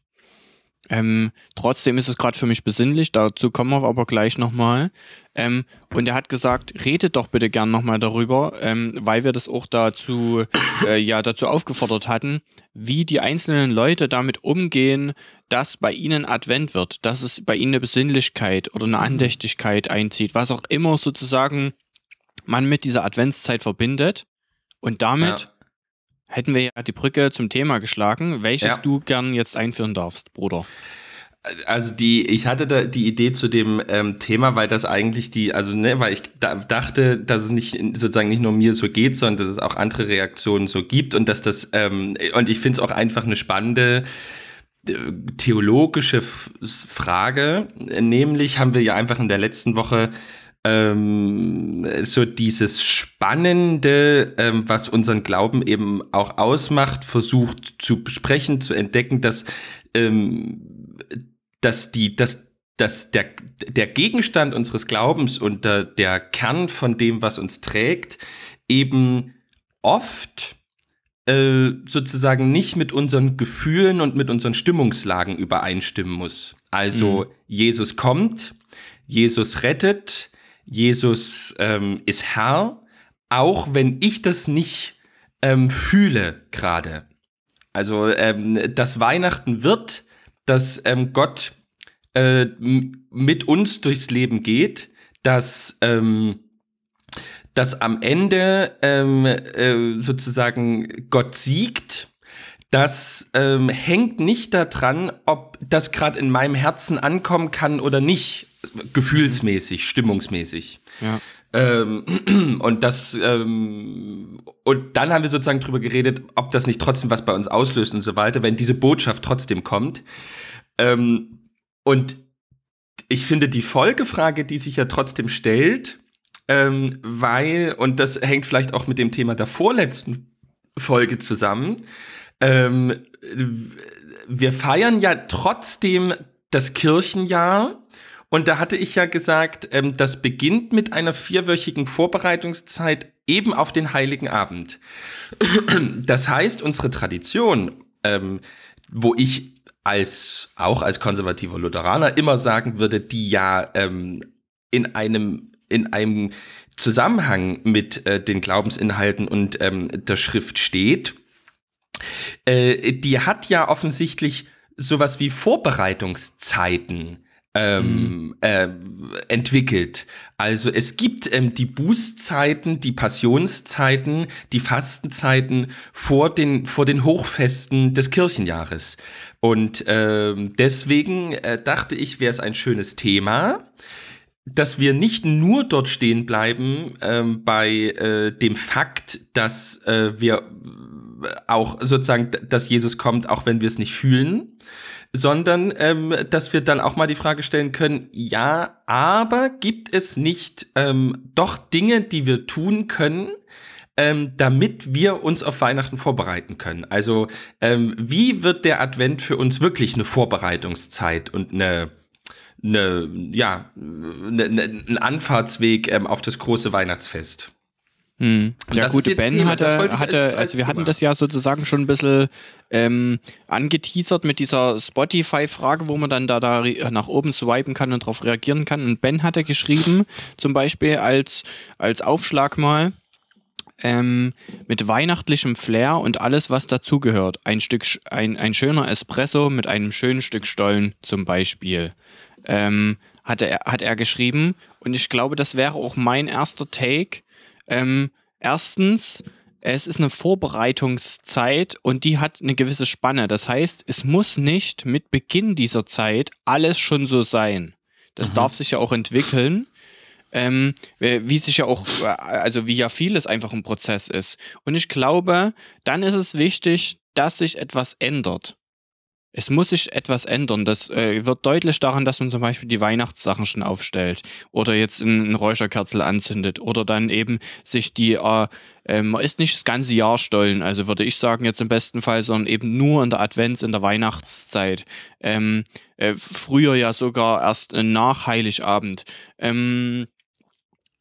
Ähm, trotzdem ist es gerade für mich besinnlich, dazu kommen wir aber gleich nochmal. Ähm, und er hat gesagt, redet doch bitte gern nochmal darüber, ähm, weil wir das auch dazu, äh, ja, dazu aufgefordert hatten, wie die einzelnen Leute damit umgehen, dass bei ihnen Advent wird, dass es bei ihnen eine Besinnlichkeit oder eine mhm. Andächtigkeit einzieht, was auch immer sozusagen man mit dieser Adventszeit verbindet. Und damit ja hätten wir ja die Brücke zum Thema geschlagen, welches ja. du gern jetzt einführen darfst, Bruder. Also die, ich hatte da die Idee zu dem ähm, Thema, weil das eigentlich die, also ne, weil ich da dachte, dass es nicht sozusagen nicht nur mir so geht, sondern dass es auch andere Reaktionen so gibt und dass das ähm, und ich finde es auch einfach eine spannende äh, theologische Frage. Nämlich haben wir ja einfach in der letzten Woche ähm, so dieses Spannende, ähm, was unseren Glauben eben auch ausmacht, versucht zu besprechen, zu entdecken, dass, ähm, dass die, dass, dass der, der Gegenstand unseres Glaubens und der, der Kern von dem, was uns trägt, eben oft äh, sozusagen nicht mit unseren Gefühlen und mit unseren Stimmungslagen übereinstimmen muss. Also mhm. Jesus kommt, Jesus rettet, Jesus ähm, ist Herr, auch wenn ich das nicht ähm, fühle gerade. Also, ähm, dass Weihnachten wird, dass ähm, Gott äh, mit uns durchs Leben geht, dass, ähm, dass am Ende ähm, äh, sozusagen Gott siegt, das ähm, hängt nicht daran, ob das gerade in meinem Herzen ankommen kann oder nicht gefühlsmäßig, stimmungsmäßig. Ja. Ähm, und das ähm, und dann haben wir sozusagen drüber geredet, ob das nicht trotzdem was bei uns auslöst und so weiter, wenn diese Botschaft trotzdem kommt. Ähm, und ich finde die Folgefrage, die sich ja trotzdem stellt, ähm, weil, und das hängt vielleicht auch mit dem Thema der vorletzten Folge zusammen, ähm, wir feiern ja trotzdem das Kirchenjahr und da hatte ich ja gesagt, ähm, das beginnt mit einer vierwöchigen Vorbereitungszeit eben auf den Heiligen Abend. Das heißt, unsere Tradition, ähm, wo ich als auch als konservativer Lutheraner immer sagen würde, die ja ähm, in einem in einem Zusammenhang mit äh, den Glaubensinhalten und ähm, der Schrift steht, äh, die hat ja offensichtlich sowas wie Vorbereitungszeiten ähm, mhm. äh, entwickelt. Also es gibt ähm, die Bußzeiten, die Passionszeiten, die Fastenzeiten vor den, vor den Hochfesten des Kirchenjahres. Und ähm, deswegen äh, dachte ich, wäre es ein schönes Thema, dass wir nicht nur dort stehen bleiben ähm, bei äh, dem Fakt, dass äh, wir auch sozusagen, dass Jesus kommt, auch wenn wir es nicht fühlen, sondern ähm, dass wir dann auch mal die Frage stellen können, ja, aber gibt es nicht ähm, doch Dinge, die wir tun können, ähm, damit wir uns auf Weihnachten vorbereiten können? Also ähm, wie wird der Advent für uns wirklich eine Vorbereitungszeit und eine eine, ja, eine, eine, ein Anfahrtsweg ähm, auf das große Weihnachtsfest. Hm. Der gute Ben Thema, hatte, hatte also wir hatten das ja sozusagen schon ein bisschen ähm, angeteasert mit dieser Spotify-Frage, wo man dann da, da nach oben swipen kann und darauf reagieren kann. Und Ben hatte geschrieben, zum Beispiel als, als Aufschlag mal, ähm, mit weihnachtlichem Flair und alles, was dazugehört. Ein Stück, ein, ein schöner Espresso mit einem schönen Stück Stollen zum Beispiel. Ähm, hat, er, hat er geschrieben. Und ich glaube, das wäre auch mein erster Take ähm, erstens, es ist eine Vorbereitungszeit und die hat eine gewisse Spanne. Das heißt, es muss nicht mit Beginn dieser Zeit alles schon so sein. Das mhm. darf sich ja auch entwickeln. Ähm, wie sich ja auch, also wie ja vieles einfach ein Prozess ist. Und ich glaube, dann ist es wichtig, dass sich etwas ändert es muss sich etwas ändern. Das äh, wird deutlich daran, dass man zum Beispiel die Weihnachtssachen schon aufstellt oder jetzt ein, Räucherkerzel anzündet oder dann eben sich die, äh, äh, man ist nicht das ganze Jahr stollen, also würde ich sagen jetzt im besten Fall, sondern eben nur in der Advents-, in der Weihnachtszeit. Ähm, äh, früher ja sogar erst nach Heiligabend. Ähm,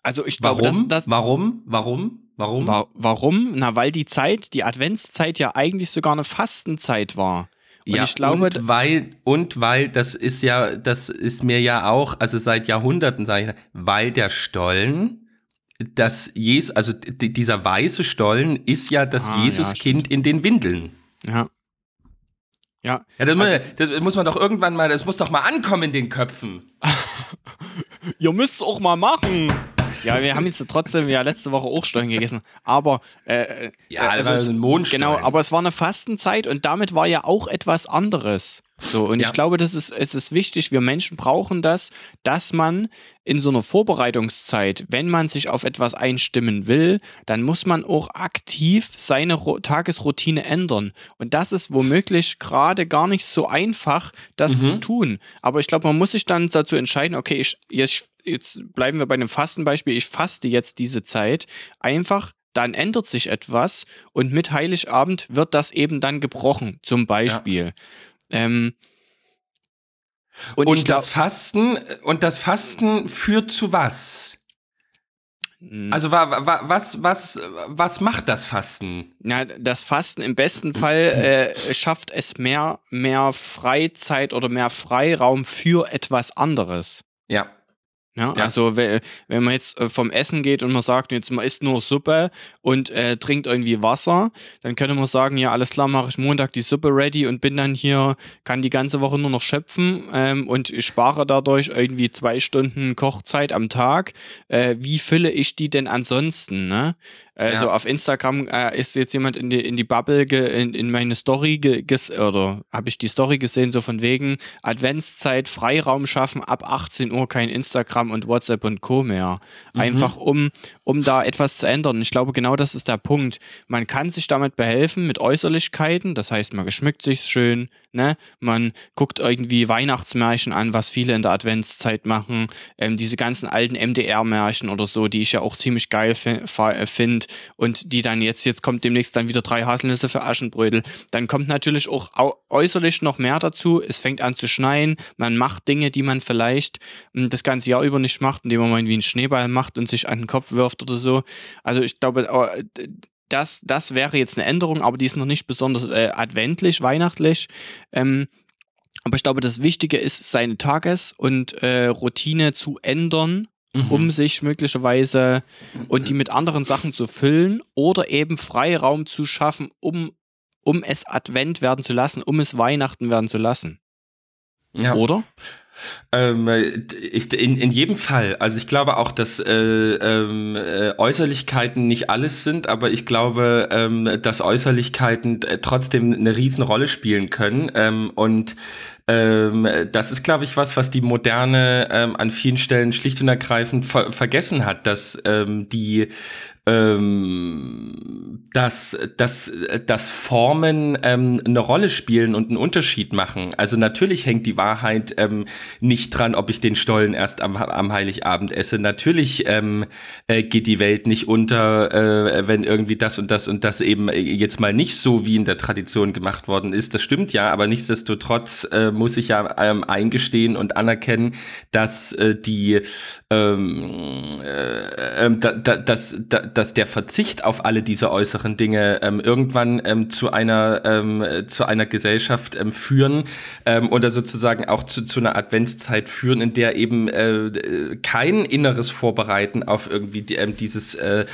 also ich glaube, warum? Das, das, warum? Warum? Warum? Wa warum? Na, weil die Zeit, die Adventszeit ja eigentlich sogar eine Fastenzeit war. Und ja, ich glaube, und weil, und weil, das ist ja, das ist mir ja auch, also seit Jahrhunderten sage ich, weil der Stollen, das Jesus, also dieser weiße Stollen ist ja das ah, Jesuskind ja, in den Windeln. Ja. Ja. Ja, das, also, muss, das muss man doch irgendwann mal, das muss doch mal ankommen in den Köpfen. Ihr müsst es auch mal machen. Ja, wir haben jetzt trotzdem ja letzte Woche auch Steuern gegessen. Aber äh, ja, das also, war ein Mondstein. Genau, aber es war eine Fastenzeit und damit war ja auch etwas anderes. So, und ja. ich glaube, das ist, es ist wichtig, wir Menschen brauchen das, dass man in so einer Vorbereitungszeit, wenn man sich auf etwas einstimmen will, dann muss man auch aktiv seine Ro Tagesroutine ändern. Und das ist womöglich gerade gar nicht so einfach, das mhm. zu tun. Aber ich glaube, man muss sich dann dazu entscheiden, okay, ich, ich jetzt bleiben wir bei einem Fastenbeispiel, ich faste jetzt diese Zeit, einfach dann ändert sich etwas und mit Heiligabend wird das eben dann gebrochen, zum Beispiel. Ja. Ähm, und, und das Fasten und das Fasten führt zu was? Hm. Also wa, wa, was, was, was macht das Fasten? Ja, das Fasten im besten Fall äh, schafft es mehr, mehr Freizeit oder mehr Freiraum für etwas anderes. Ja. Ja, ja, also wenn man jetzt äh, vom Essen geht und man sagt, jetzt man isst nur Suppe und äh, trinkt irgendwie Wasser, dann könnte man sagen, ja alles klar, mache ich Montag die Suppe ready und bin dann hier, kann die ganze Woche nur noch schöpfen ähm, und spare dadurch irgendwie zwei Stunden Kochzeit am Tag. Äh, wie fülle ich die denn ansonsten? Ne? Also ja. auf Instagram äh, ist jetzt jemand in die, in die Bubble, in, in meine Story, ges oder habe ich die Story gesehen, so von wegen Adventszeit, Freiraum schaffen, ab 18 Uhr kein Instagram und WhatsApp und Co. mehr. Mhm. Einfach um, um da etwas zu ändern. Ich glaube, genau das ist der Punkt. Man kann sich damit behelfen mit Äußerlichkeiten, das heißt, man geschmückt sich schön, ne? man guckt irgendwie Weihnachtsmärchen an, was viele in der Adventszeit machen, ähm, diese ganzen alten MDR-Märchen oder so, die ich ja auch ziemlich geil finde und die dann jetzt, jetzt kommt demnächst dann wieder drei Haselnüsse für Aschenbrödel. Dann kommt natürlich auch äußerlich noch mehr dazu. Es fängt an zu schneien. Man macht Dinge, die man vielleicht hm, das ganze Jahr über nicht macht, indem man mal irgendwie einen Schneeball macht und sich an den Kopf wirft oder so. Also ich glaube, das, das wäre jetzt eine Änderung, aber die ist noch nicht besonders äh, adventlich, weihnachtlich. Ähm, aber ich glaube, das Wichtige ist, seine Tages- und äh, Routine zu ändern mhm. um sich möglicherweise und die mit anderen Sachen zu füllen oder eben Freiraum zu schaffen, um, um es Advent werden zu lassen, um es Weihnachten werden zu lassen. Ja. Oder? Ähm, ich, in, in jedem Fall. Also ich glaube auch, dass äh, ähm, äh, Äußerlichkeiten nicht alles sind, aber ich glaube, ähm, dass Äußerlichkeiten äh, trotzdem eine Riesenrolle spielen können. Ähm, und ähm, das ist, glaube ich, was, was die Moderne ähm, an vielen Stellen schlicht und ergreifend ver vergessen hat, dass ähm, die ähm, dass, dass, dass Formen ähm, eine Rolle spielen und einen Unterschied machen. Also natürlich hängt die Wahrheit ähm, nicht dran, ob ich den Stollen erst am, am Heiligabend esse. Natürlich ähm, äh, geht die Welt nicht unter, äh, wenn irgendwie das und das und das eben jetzt mal nicht so wie in der Tradition gemacht worden ist. Das stimmt ja, aber nichtsdestotrotz äh, muss ich ja ähm, eingestehen und anerkennen, dass äh, die ähm, äh, äh, da, da, dass, da, dass der Verzicht auf alle diese äußeren Dinge ähm, irgendwann ähm, zu einer ähm, zu einer Gesellschaft ähm, führen ähm, oder sozusagen auch zu, zu einer Adventszeit führen, in der eben äh, kein inneres Vorbereiten auf irgendwie die, ähm, dieses äh,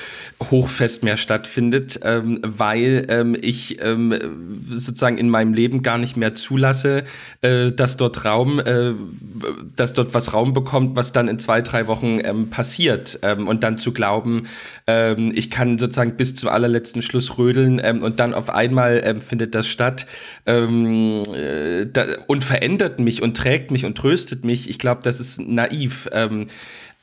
Hochfest mehr stattfindet, ähm, weil ähm, ich ähm, sozusagen in meinem Leben gar nicht mehr zulasse, äh, dass dort Raum, äh, dass dort was Raum bekommt, was dann in zwei drei Wochen ähm, passiert ähm, und dann zu glauben, ähm, ich kann sozusagen bis zum allerletzten Schluss rödeln ähm, und dann auf einmal ähm, findet das statt ähm, äh, da, und verändert mich und trägt mich und tröstet mich. Ich glaube, das ist naiv.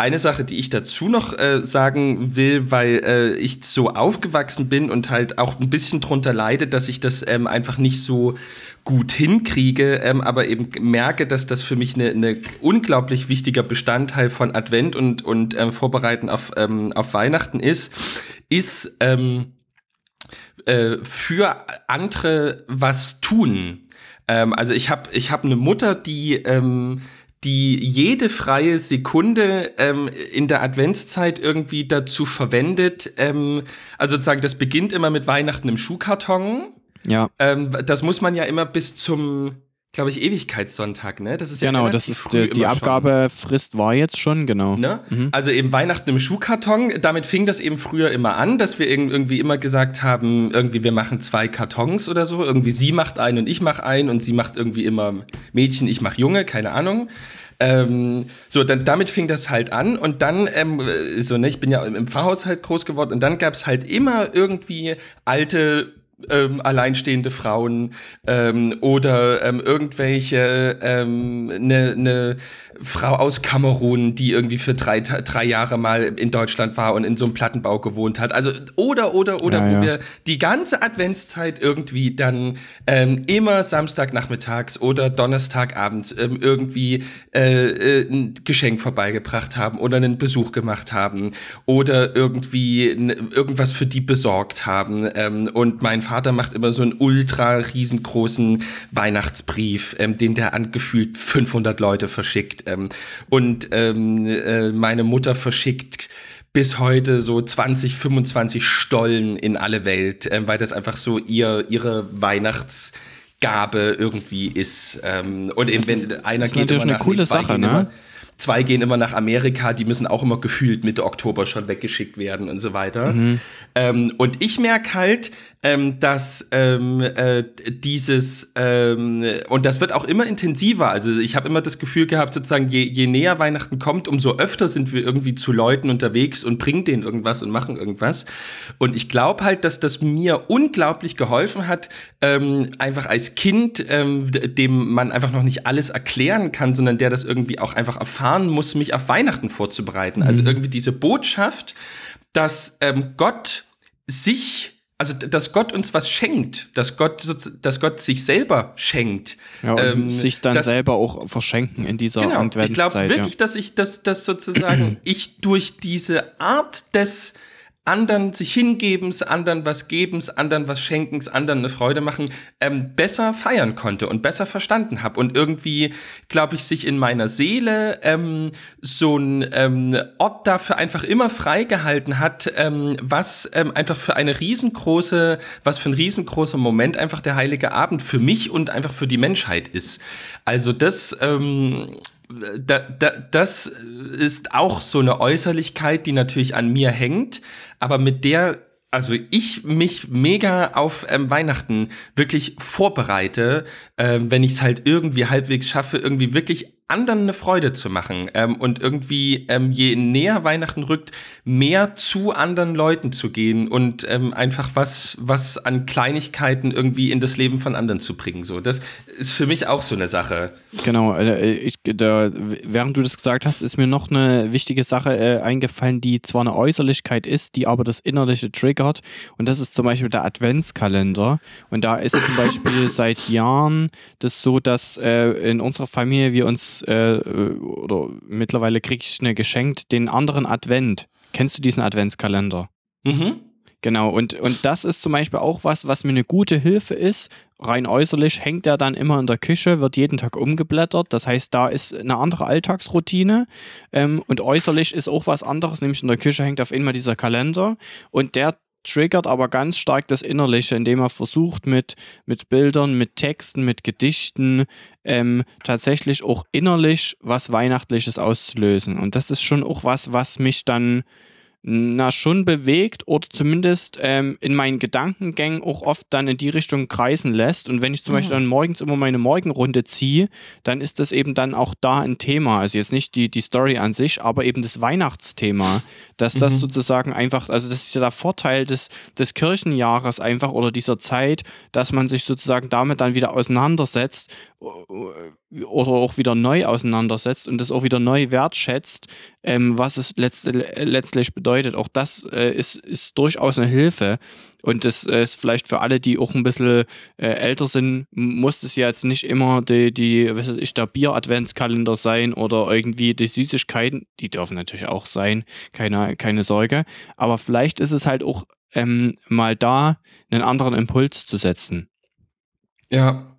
Eine Sache, die ich dazu noch äh, sagen will, weil äh, ich so aufgewachsen bin und halt auch ein bisschen drunter leide, dass ich das ähm, einfach nicht so gut hinkriege, ähm, aber eben merke, dass das für mich eine, ne unglaublich wichtiger Bestandteil von Advent und, und ähm, Vorbereiten auf, ähm, auf Weihnachten ist, ist ähm, äh, für andere was tun. Ähm, also ich habe ich hab eine Mutter, die die jede freie Sekunde ähm, in der Adventszeit irgendwie dazu verwendet. Ähm, also sozusagen, das beginnt immer mit Weihnachten im Schuhkarton. Ja. Ähm, das muss man ja immer bis zum, glaube ich, Ewigkeitssonntag, ne? Das ist ja genau, das ist die, die Abgabefrist war jetzt schon, genau. Ne? Mhm. Also eben Weihnachten im Schuhkarton. Damit fing das eben früher immer an, dass wir irgendwie immer gesagt haben, irgendwie wir machen zwei Kartons oder so. Irgendwie sie macht einen und ich mache einen und sie macht irgendwie immer Mädchen, ich mache Junge, keine Ahnung. Ähm, so, dann damit fing das halt an und dann, ähm, so, ne, ich bin ja im Pfarrhaushalt groß geworden und dann gab es halt immer irgendwie alte ähm, alleinstehende Frauen ähm, oder ähm, irgendwelche ähm, ne, Frau aus Kamerun, die irgendwie für drei, drei Jahre mal in Deutschland war und in so einem Plattenbau gewohnt hat. Also oder oder oder, ja, wo ja. wir die ganze Adventszeit irgendwie dann ähm, immer Samstagnachmittags oder Donnerstagabends ähm, irgendwie äh, äh, ein Geschenk vorbeigebracht haben oder einen Besuch gemacht haben oder irgendwie irgendwas für die besorgt haben. Und mein Vater macht immer so einen ultra riesengroßen Weihnachtsbrief, ähm, den der angefühlt 500 Leute verschickt ähm, und ähm, äh, meine Mutter verschickt bis heute so 20, 25 Stollen in alle Welt, ähm, weil das einfach so ihr, ihre Weihnachtsgabe irgendwie ist. Ähm, und eben, wenn einer geht immer nach eine Sache, ne? Immer, Zwei gehen immer nach Amerika, die müssen auch immer gefühlt Mitte Oktober schon weggeschickt werden und so weiter. Mhm. Ähm, und ich merke halt, ähm, dass ähm, äh, dieses, ähm, und das wird auch immer intensiver. Also ich habe immer das Gefühl gehabt, sozusagen, je, je näher Weihnachten kommt, umso öfter sind wir irgendwie zu Leuten unterwegs und bringen denen irgendwas und machen irgendwas. Und ich glaube halt, dass das mir unglaublich geholfen hat, ähm, einfach als Kind, ähm, dem man einfach noch nicht alles erklären kann, sondern der das irgendwie auch einfach erfahren muss, mich auf Weihnachten vorzubereiten. Also mhm. Also irgendwie diese Botschaft, dass ähm, Gott sich also dass Gott uns was schenkt, dass Gott, dass Gott sich selber schenkt. Ja, ähm, sich dann dass, selber auch verschenken in dieser genau, Ich glaube wirklich, ja. dass ich, dass, dass sozusagen ich durch diese Art des anderen sich hingebens, anderen was gebens, anderen was schenkens, anderen eine Freude machen, ähm, besser feiern konnte und besser verstanden habe und irgendwie, glaube ich, sich in meiner Seele ähm, so ein ähm, Ort dafür einfach immer freigehalten hat, ähm, was ähm, einfach für eine riesengroße, was für ein riesengroßer Moment einfach der heilige Abend für mich und einfach für die Menschheit ist. Also das ähm, da, da, das ist auch so eine Äußerlichkeit, die natürlich an mir hängt, aber mit der also ich mich mega auf ähm, Weihnachten wirklich vorbereite, ähm, wenn ich es halt irgendwie halbwegs schaffe, irgendwie wirklich anderen eine Freude zu machen ähm, und irgendwie ähm, je näher Weihnachten rückt, mehr zu anderen Leuten zu gehen und ähm, einfach was, was an Kleinigkeiten irgendwie in das Leben von anderen zu bringen. So, das ist für mich auch so eine Sache. Genau, äh, ich, da, während du das gesagt hast, ist mir noch eine wichtige Sache äh, eingefallen, die zwar eine Äußerlichkeit ist, die aber das Innerliche triggert. Und das ist zum Beispiel der Adventskalender. Und da ist zum Beispiel seit Jahren das so, dass äh, in unserer Familie wir uns äh, oder mittlerweile kriege ich eine geschenkt, den anderen Advent. Kennst du diesen Adventskalender? Mhm. Genau, und, und das ist zum Beispiel auch was, was mir eine gute Hilfe ist. Rein äußerlich hängt er dann immer in der Küche, wird jeden Tag umgeblättert. Das heißt, da ist eine andere Alltagsroutine. Ähm, und äußerlich ist auch was anderes, nämlich in der Küche hängt auf einmal dieser Kalender. Und der triggert aber ganz stark das Innerliche, indem er versucht, mit, mit Bildern, mit Texten, mit Gedichten ähm, tatsächlich auch innerlich was Weihnachtliches auszulösen. Und das ist schon auch was, was mich dann na schon bewegt oder zumindest ähm, in meinen Gedankengängen auch oft dann in die Richtung kreisen lässt. Und wenn ich zum mhm. Beispiel dann morgens immer meine Morgenrunde ziehe, dann ist das eben dann auch da ein Thema. Also jetzt nicht die, die Story an sich, aber eben das Weihnachtsthema, dass das mhm. sozusagen einfach, also das ist ja der Vorteil des, des Kirchenjahres einfach oder dieser Zeit, dass man sich sozusagen damit dann wieder auseinandersetzt oder auch wieder neu auseinandersetzt und das auch wieder neu wertschätzt, ähm, was es letzt, letztlich bedeutet. Auch das äh, ist, ist durchaus eine Hilfe. Und das ist vielleicht für alle, die auch ein bisschen äh, älter sind, muss das ja jetzt nicht immer die, die was weiß ich, der Bier-Adventskalender sein oder irgendwie die Süßigkeiten. Die dürfen natürlich auch sein, keine, keine Sorge. Aber vielleicht ist es halt auch ähm, mal da, einen anderen Impuls zu setzen. Ja,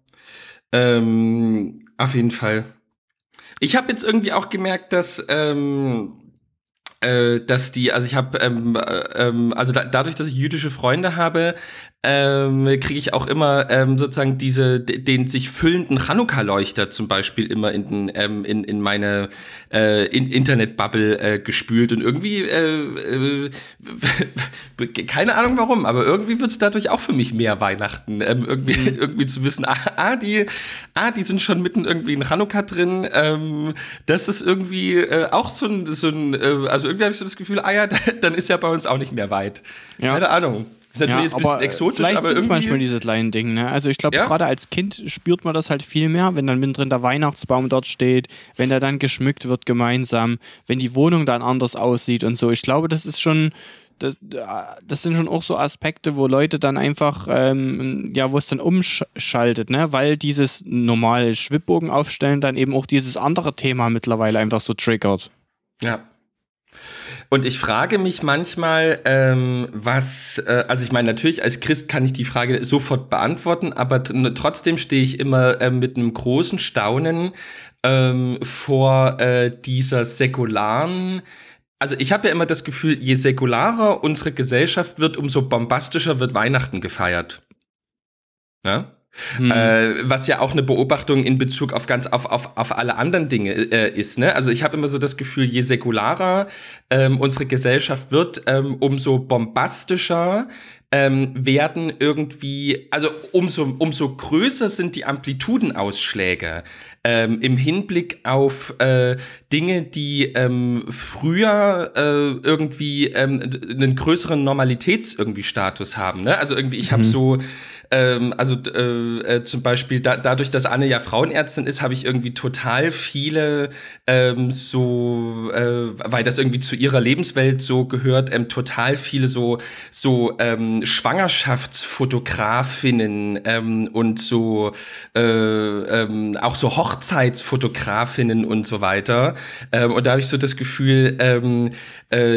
ähm, auf jeden Fall. Ich habe jetzt irgendwie auch gemerkt, dass ähm, äh, dass die, also ich habe, ähm, äh, ähm, also da, dadurch, dass ich jüdische Freunde habe, ähm, kriege ich auch immer ähm, sozusagen diese den sich füllenden Chanukka-Leuchter zum Beispiel immer in, ähm, in, in meine äh, in Internet-Bubble äh, gespült und irgendwie äh, äh, keine Ahnung warum, aber irgendwie wird es dadurch auch für mich mehr Weihnachten, ähm, irgendwie mhm. irgendwie zu wissen, ah, ah, die ah die sind schon mitten irgendwie in Chanukka drin, ähm, das ist irgendwie äh, auch so ein so ein äh, also irgendwie habe ich so das Gefühl, ah ja, dann ist ja bei uns auch nicht mehr weit. Ja. Keine Ahnung. Natürlich ja, jetzt ein bisschen exotisch, vielleicht aber irgendwie. manchmal diese kleinen Dinge. Ne? Also ich glaube, ja? gerade als Kind spürt man das halt viel mehr, wenn dann mittendrin der Weihnachtsbaum dort steht, wenn der dann geschmückt wird gemeinsam, wenn die Wohnung dann anders aussieht und so. Ich glaube, das ist schon, das, das sind schon auch so Aspekte, wo Leute dann einfach, ähm, ja, wo es dann umschaltet, ne? Weil dieses normale Schwibbogen aufstellen dann eben auch dieses andere Thema mittlerweile einfach so triggert. Ja, und ich frage mich manchmal, ähm, was, äh, also ich meine, natürlich als Christ kann ich die Frage sofort beantworten, aber trotzdem stehe ich immer äh, mit einem großen Staunen ähm, vor äh, dieser säkularen also ich habe ja immer das Gefühl, je säkularer unsere Gesellschaft wird, umso bombastischer wird Weihnachten gefeiert. Ja? Hm. Äh, was ja auch eine Beobachtung in Bezug auf ganz auf, auf, auf alle anderen Dinge äh, ist. Ne? Also ich habe immer so das Gefühl, je säkularer ähm, unsere Gesellschaft wird, ähm, umso bombastischer ähm, werden irgendwie, also umso, umso größer sind die Amplitudenausschläge ähm, im Hinblick auf äh, Dinge, die ähm, früher äh, irgendwie ähm, einen größeren Normalitäts irgendwie Status haben. Ne? Also irgendwie, ich mhm. habe so ähm, also äh, äh, zum Beispiel da, dadurch, dass Anne ja Frauenärztin ist, habe ich irgendwie total viele ähm, so, äh, weil das irgendwie zu ihrer Lebenswelt so gehört, ähm, total viele so so ähm, Schwangerschaftsfotografinnen ähm, und so äh, ähm, auch so Hochzeitsfotografinnen und so weiter. Und da habe ich so das Gefühl, äh,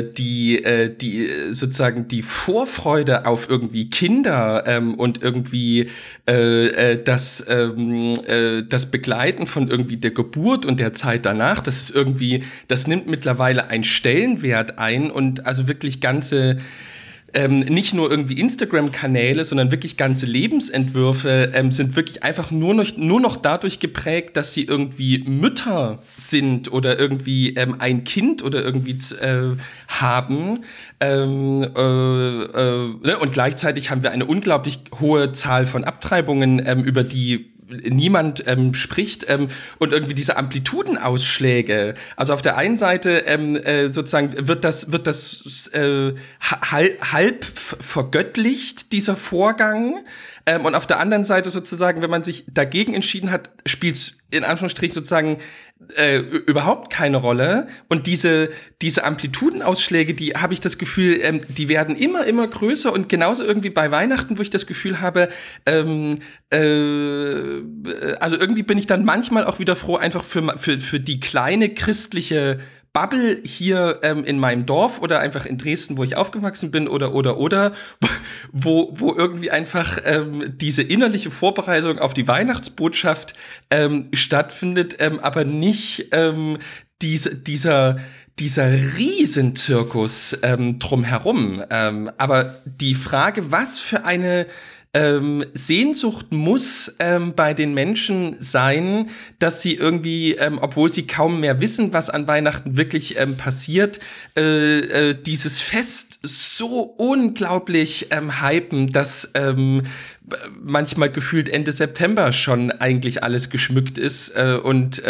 die äh, die sozusagen die Vorfreude auf irgendwie Kinder und irgendwie irgendwie äh, äh, das, ähm, äh, das Begleiten von irgendwie der Geburt und der Zeit danach, das ist irgendwie, das nimmt mittlerweile einen Stellenwert ein und also wirklich ganze ähm, nicht nur irgendwie Instagram-Kanäle, sondern wirklich ganze Lebensentwürfe ähm, sind wirklich einfach nur noch, nur noch dadurch geprägt, dass sie irgendwie Mütter sind oder irgendwie ähm, ein Kind oder irgendwie äh, haben. Ähm, äh, äh, ne? Und gleichzeitig haben wir eine unglaublich hohe Zahl von Abtreibungen, ähm, über die niemand ähm, spricht ähm, und irgendwie diese Amplitudenausschläge. Also auf der einen Seite ähm, äh, sozusagen wird das wird das äh, halb, halb vergöttlicht dieser Vorgang ähm, und auf der anderen Seite sozusagen, wenn man sich dagegen entschieden hat, spielt in Anführungsstrichen sozusagen äh, überhaupt keine Rolle. Und diese, diese Amplitudenausschläge, die habe ich das Gefühl, ähm, die werden immer, immer größer und genauso irgendwie bei Weihnachten, wo ich das Gefühl habe, ähm, äh, also irgendwie bin ich dann manchmal auch wieder froh, einfach für, für, für die kleine christliche Bubble hier ähm, in meinem Dorf oder einfach in Dresden, wo ich aufgewachsen bin oder oder oder, wo, wo irgendwie einfach ähm, diese innerliche Vorbereitung auf die Weihnachtsbotschaft ähm, stattfindet, ähm, aber nicht ähm, diese, dieser dieser Riesenzirkus ähm, drumherum. Ähm, aber die Frage, was für eine ähm, Sehnsucht muss ähm, bei den Menschen sein, dass sie irgendwie, ähm, obwohl sie kaum mehr wissen, was an Weihnachten wirklich ähm, passiert, äh, äh, dieses Fest so unglaublich ähm, hypen, dass ähm, manchmal gefühlt Ende September schon eigentlich alles geschmückt ist. Äh, und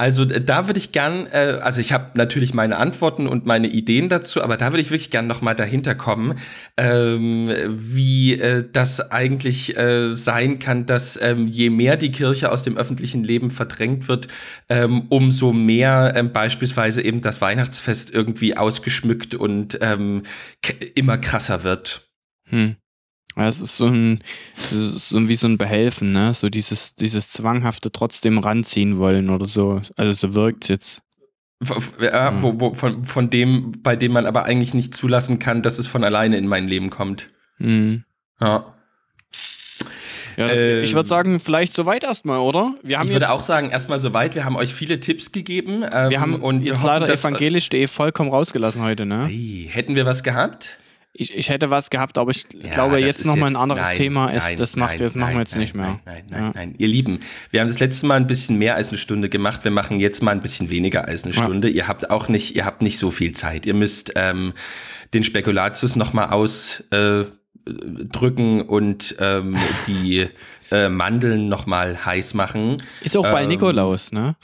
also da würde ich gern, äh, also ich habe natürlich meine Antworten und meine Ideen dazu, aber da würde ich wirklich gern noch mal dahinter kommen, ähm, wie äh, das eigentlich äh, sein kann, dass ähm, je mehr die Kirche aus dem öffentlichen Leben verdrängt wird, ähm, umso mehr ähm, beispielsweise eben das Weihnachtsfest irgendwie ausgeschmückt und ähm, immer krasser wird. Hm. Ja, es ist so ein, ist so wie so ein Behelfen, ne? So dieses, dieses zwanghafte trotzdem ranziehen wollen oder so. Also so wirkt es jetzt. Ja, wo, wo, von, von dem, bei dem man aber eigentlich nicht zulassen kann, dass es von alleine in mein Leben kommt. Mhm. Ja. Ja, ähm, ich würde sagen, vielleicht soweit erstmal, oder? Wir haben ich würde auch sagen, erstmal soweit. Wir haben euch viele Tipps gegeben. Ähm, wir haben und jetzt leider evangelisch.de vollkommen rausgelassen heute, ne? Hey, hätten wir was gehabt? Ich, ich hätte was gehabt, aber ich ja, glaube, jetzt nochmal ein anderes nein, Thema ist, nein, das macht, nein, das machen wir jetzt nicht mehr. Nein, nein, ja. nein, Ihr Lieben, wir haben das letzte Mal ein bisschen mehr als eine Stunde gemacht. Wir machen jetzt mal ein bisschen weniger als eine Stunde. Ja. Ihr habt auch nicht, ihr habt nicht so viel Zeit. Ihr müsst ähm, den Spekulatius nochmal ausdrücken äh, und ähm, die äh, Mandeln nochmal heiß machen. Ist auch bei ähm, Nikolaus, ne?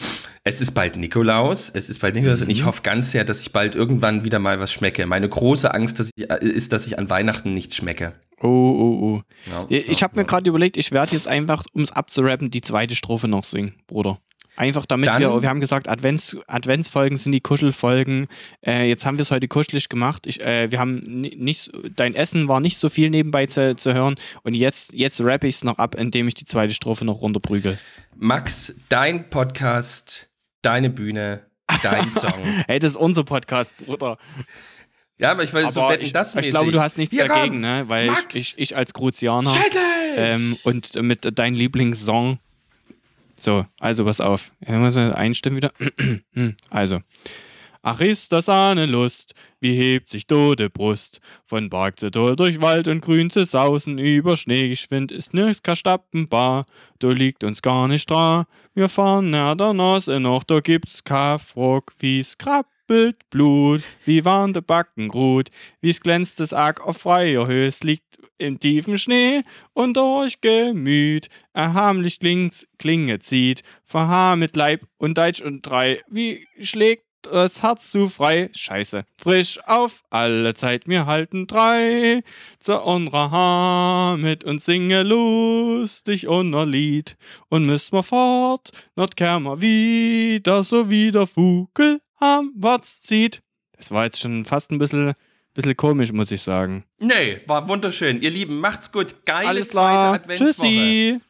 Es ist bald Nikolaus, es ist bald Nikolaus mhm. und ich mhm. hoffe ganz sehr, dass ich bald irgendwann wieder mal was schmecke. Meine große Angst dass ich, äh, ist, dass ich an Weihnachten nichts schmecke. Oh, oh, oh. Ja, ich habe ja, mir gerade überlegt, ich werde jetzt einfach, um es abzurappen, die zweite Strophe noch singen, Bruder. Einfach damit Dann, wir, wir haben gesagt, Advents, Adventsfolgen sind die Kuschelfolgen. Äh, jetzt haben wir es heute kuschelig gemacht. Ich, äh, wir haben nicht, dein Essen war nicht so viel nebenbei zu, zu hören. Und jetzt, jetzt rappe ich es noch ab, indem ich die zweite Strophe noch runterprügel. Max, dein Podcast deine Bühne, dein Song. hey, das ist unser Podcast, Bruder. Ja, aber ich weiß, so ich, das ich glaube, du hast nichts Hier dagegen, ne? Weil ich, ich, ich, als Gruzianer ähm, und mit deinem Lieblingssong. So, also pass auf. Ich muss einstimmen wieder. also. Ach, ist das eine Lust, wie hebt sich tode Brust. Von Berg zu Tor durch Wald und Grün zu sausen, über Schnee geschwind ist nirgends kein Stappenbar. Da liegt uns gar nicht dran, wir fahren näher der Nase noch, da gibt's kein Fruck, wie's krabbelt Blut, wie warm der Backen ruht, wie's glänzt das Arg auf freier Höhe, es liegt im tiefen Schnee und durch Gemüt erhamlich klings, Klinge zieht, verhaar mit Leib und Deutsch und drei, wie schlägt das Herz zu frei. Scheiße. Frisch auf, alle Zeit mir halten drei. Zu unserer Haar mit und singe lustig unser Lied. Und müssen wir fort, not kämen wieder, so wie der Vogel am Watz zieht. Das war jetzt schon fast ein bisschen, bisschen komisch, muss ich sagen. Nee, war wunderschön. Ihr Lieben, macht's gut. Geile Alles klar. zweite Adventswoche. Tschüssi.